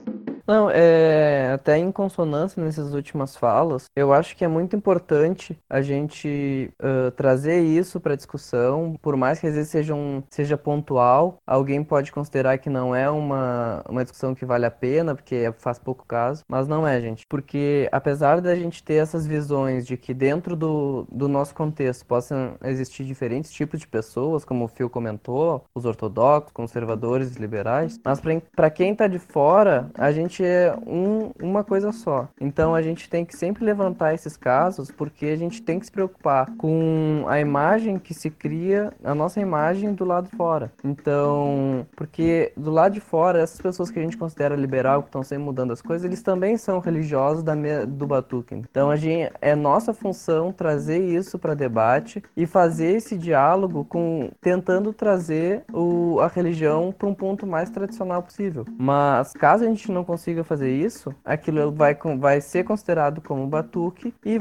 B: Não, é até em consonância nessas últimas falas, eu acho que é muito importante a gente uh, trazer isso para discussão, por mais que às vezes seja, um, seja pontual, alguém pode considerar que não é uma, uma discussão que vale a pena, porque faz pouco caso, mas não é, gente, porque apesar da gente ter essas visões de que dentro do, do nosso contexto possam existir diferentes tipos de pessoas, como o Phil comentou, os ortodoxos, conservadores, liberais, mas para quem está de fora, a gente é um, uma coisa só. Então a gente tem que sempre levantar esses casos, porque a gente tem que se preocupar com a imagem que se cria, a nossa imagem do lado de fora. Então, porque do lado de fora, essas pessoas que a gente considera liberal, que estão sempre mudando as coisas, eles também são religiosos da, do Batuque. Então a gente é nossa função trazer isso para debate e fazer esse diálogo com tentando trazer o, a religião para um ponto mais tradicional possível. Mas caso a gente não consiga fazer isso, aquilo vai, vai ser considerado como batuque e,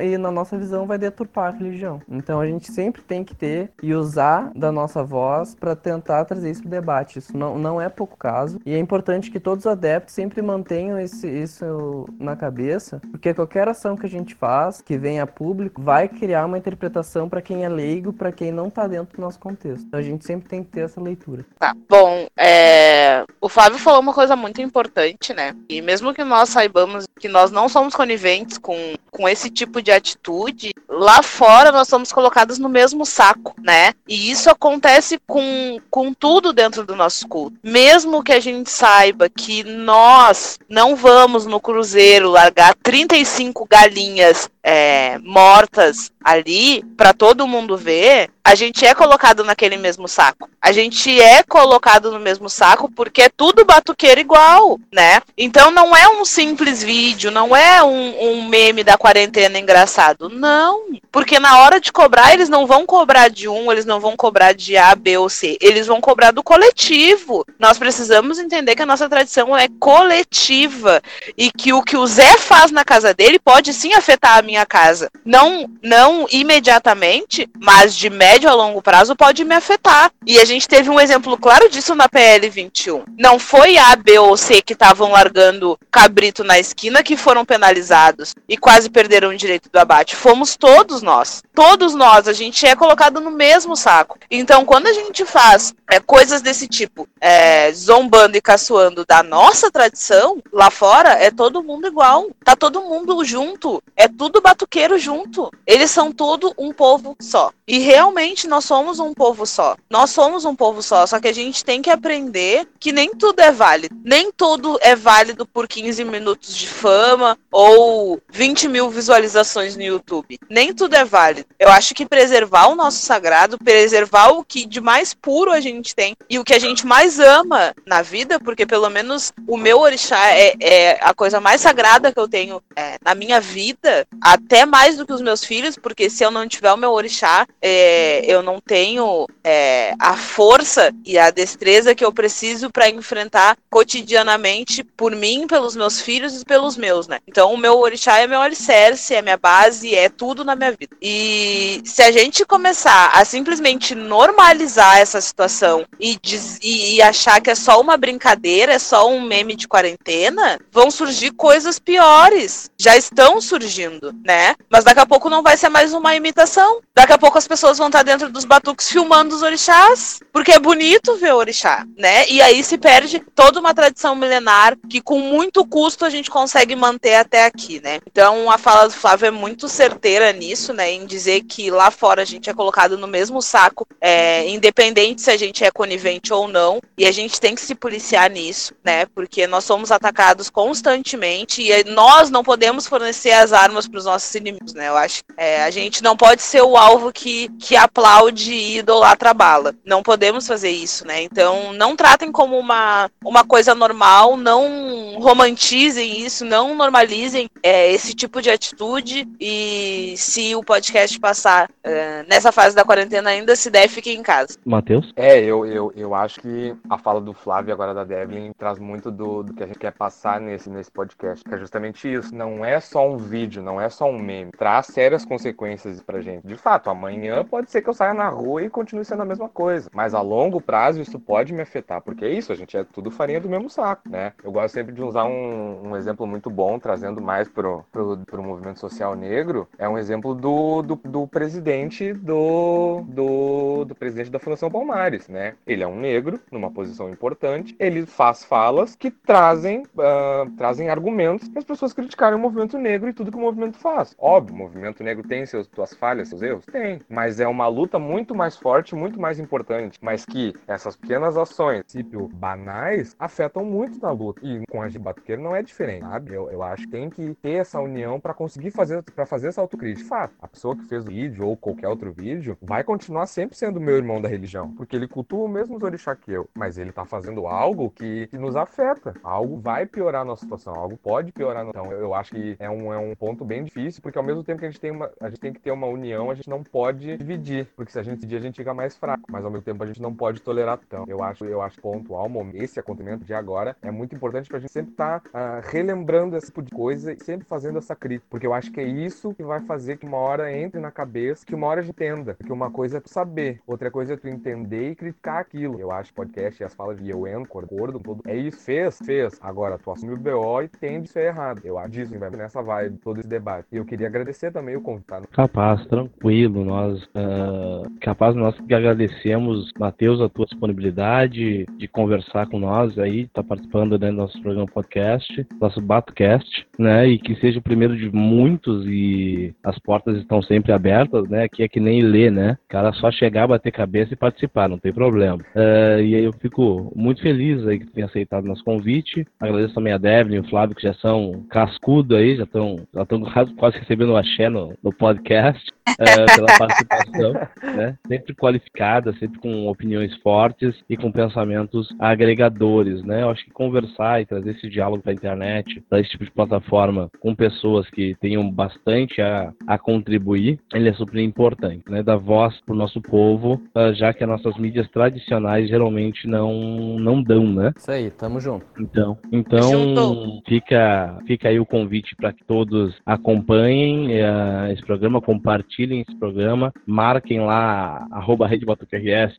B: e na nossa visão vai deturpar a religião. Então a gente sempre tem que ter e usar da nossa voz para tentar trazer isso para debate. Isso não, não é pouco caso e é importante que todos os adeptos sempre mantenham esse, isso na cabeça, porque qualquer ação que a gente faz, que venha a público, vai criar uma interpretação para quem é leigo, para quem não está dentro do nosso contexto. Então a gente sempre tem que ter essa leitura.
C: Tá, bom, é... o Flávio falou uma coisa muito importante, né? E mesmo que nós saibamos que nós não somos coniventes com, com esse tipo de atitude, lá fora nós somos colocados no mesmo saco, né? E isso acontece com, com tudo dentro do nosso culto. Mesmo que a gente saiba que nós não vamos no cruzeiro largar 35 galinhas é, mortas ali para todo mundo ver, a gente é colocado naquele mesmo saco. A gente é colocado no mesmo saco porque é tudo batuqueiro igual, né? Então não é um simples vídeo, não é um, um meme da quarentena engraçado. Não. Porque na hora de cobrar, eles não vão cobrar de um, eles não vão cobrar de A, B ou C. Eles vão cobrar do coletivo. Nós precisamos entender que a nossa tradição é coletiva e que o que o Zé faz na casa dele pode sim afetar a minha casa. Não, não imediatamente, mas de médio a longo prazo pode me afetar. E a gente teve um exemplo claro disso na PL 21. Não foi A, B ou C que estavam largando cabrito na esquina que foram penalizados e quase perderam o direito do abate. Fomos todos nós. Todos nós. A gente é colocado no mesmo saco. Então, quando a gente faz é, coisas desse tipo, é, zombando e caçoando da nossa tradição, lá fora é todo mundo igual. Tá todo mundo junto. É tudo batuqueiro junto. Eles são todo um povo só. E realmente nós somos um povo só. Nós somos um povo só. Só que a gente tem que aprender que nem tudo é válido. Nem tudo é válido por 15 minutos de fama ou 20 mil visualizações no YouTube. Nem tudo é válido. Eu acho que preservar o nosso sagrado, preservar o que de mais puro a gente tem e o que a gente mais ama na vida, porque pelo menos o meu orixá é, é a coisa mais sagrada que eu tenho é, na minha vida, até mais do que os meus filhos, porque se eu não tiver o meu orixá, é, eu não tenho é, a força e a destreza que eu preciso para enfrentar cotidianamente por mim, pelos meus filhos e pelos meus, né? Então o meu orixá é meu alicerce, é minha base, é tudo na minha vida. E se a gente começar a simplesmente normalizar essa situação e, diz, e, e achar que é só uma brincadeira, é só um meme de quarentena, vão surgir coisas piores. Já estão surgindo, né? Mas daqui a pouco não vai ser mais uma imitação. Daqui a pouco as pessoas vão estar dentro dos batuques filmando os orixás, porque é bonito ver o orixá, né? E aí se perde toda uma tradição milenar que com muito custo a gente consegue manter até aqui, né? Então a fala do Flávio é muito certeira nisso, né? Em dizer que lá fora a gente é colocado no mesmo saco, é, independente se a gente é conivente ou não, e a gente tem que se policiar nisso, né? Porque nós somos atacados constantemente e nós não podemos fornecer as armas para os nossos inimigos, né? Eu acho é, a gente não pode ser o alvo que, que aplaude e idolatra a bala. Não podemos fazer isso, né? Então não tratem como uma, uma coisa normal, não romantizem isso, não normalizem é, esse tipo de atitude. E se o podcast podcast passar uh, nessa fase da quarentena ainda, se der, fique em casa.
A: Matheus?
D: É, eu, eu, eu acho que a fala do Flávio agora da Devlin traz muito do, do que a gente quer passar nesse, nesse podcast, que é justamente isso. Não é só um vídeo, não é só um meme. Traz sérias consequências pra gente. De fato, amanhã pode ser que eu saia na rua e continue sendo a mesma coisa. Mas a longo prazo isso pode me afetar, porque é isso, a gente é tudo farinha do mesmo saco, né? Eu gosto sempre de usar um, um exemplo muito bom, trazendo mais pro, pro, pro movimento social negro, é um exemplo do, do, do presidente do, do, do, presidente da Fundação Palmares, né? Ele é um negro, numa posição importante, ele faz falas que trazem, uh, trazem argumentos para as pessoas criticarem o movimento negro e tudo que o movimento faz. Óbvio, o movimento negro tem seus, suas falhas, seus erros? Tem, mas é uma luta muito mais forte, muito mais importante, mas que essas pequenas ações, princípio, banais, afetam muito na luta. E com a de Batuqueiro não é diferente, sabe? Eu, eu acho que tem que ter essa união para conseguir fazer, para fazer essa autocrítica. Fato, a pessoa que fez o vídeo ou qualquer outro vídeo vai continuar sempre sendo meu irmão da religião, porque ele cultua o mesmo orixá que eu, mas ele tá fazendo algo que, que nos afeta. Algo vai piorar a nossa situação, algo pode piorar. Então, eu, acho que é um, é um ponto bem difícil, porque ao mesmo tempo que a gente tem uma, a gente tem que ter uma união, a gente não pode dividir, porque se a gente dividir, a gente fica mais fraco, mas ao mesmo tempo a gente não pode tolerar tão. Eu acho, eu acho pontual, esse acontecimento de agora é muito importante pra gente sempre estar tá, uh, relembrando esse tipo de coisa e sempre fazendo essa crítica, porque eu acho que é isso que vai fazer que uma hora entre na cabeça, que uma hora gente entenda, porque uma coisa é tu saber, outra coisa é tu entender e criticar aquilo. Eu acho que podcast e as falas de eu entro, acordo, todo, é isso, fez, fez. Agora tu assume o BO e tem de ser errado. Eu acho que vai nessa vibe, todo esse debate. E eu queria agradecer também o convidado.
A: Capaz, tranquilo, nós uh, capaz nós que agradecemos, Matheus, a tua disponibilidade de conversar com nós aí, tá participando né, do nosso programa podcast, nosso Batcast, né? E que seja o primeiro de muitos e as portas estão sempre abertas, né? Aqui é que nem ler, né? O cara só chegar, bater cabeça e participar, não tem problema. Uh, e aí eu fico muito feliz aí que tu tenha aceitado nosso convite. Agradeço também a Devlin e o Flávio, que já são cascudo aí, já estão já quase, quase recebendo o axé no, no podcast uh, <laughs> pela participação, né? Sempre qualificada, sempre com opiniões fortes e com pensamentos agregadores, né? Eu acho que conversar e trazer esse diálogo para a internet, para esse tipo de plataforma, com pessoas que tenham bastante a, a contribuir, ele é super importante, né? Dar voz para o nosso povo, uh, já que as nossas mídias tradicionais geralmente não, não dão, né?
B: Isso aí, tamo junto.
A: Então, então fica, fica aí o convite para que todos acompanhem uh, esse programa, compartilhem esse programa, marquem lá arroba Rede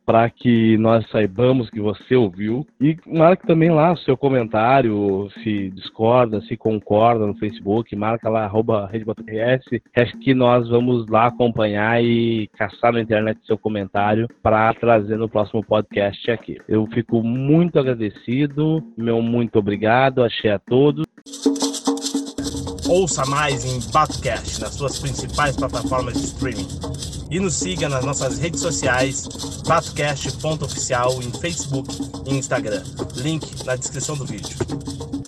A: para que nós saibamos que você ouviu e marque também lá o seu comentário, se discorda, se concorda no Facebook, marca lá arroba Rede que nós vamos lá acompanhar e caçar na internet seu comentário para trazer no próximo podcast aqui. Eu fico muito agradecido, meu muito obrigado, achei a todos.
E: Ouça mais em Batcast nas suas principais plataformas de streaming. E nos siga nas nossas redes sociais, batcast.oficial em Facebook e Instagram. Link na descrição do vídeo.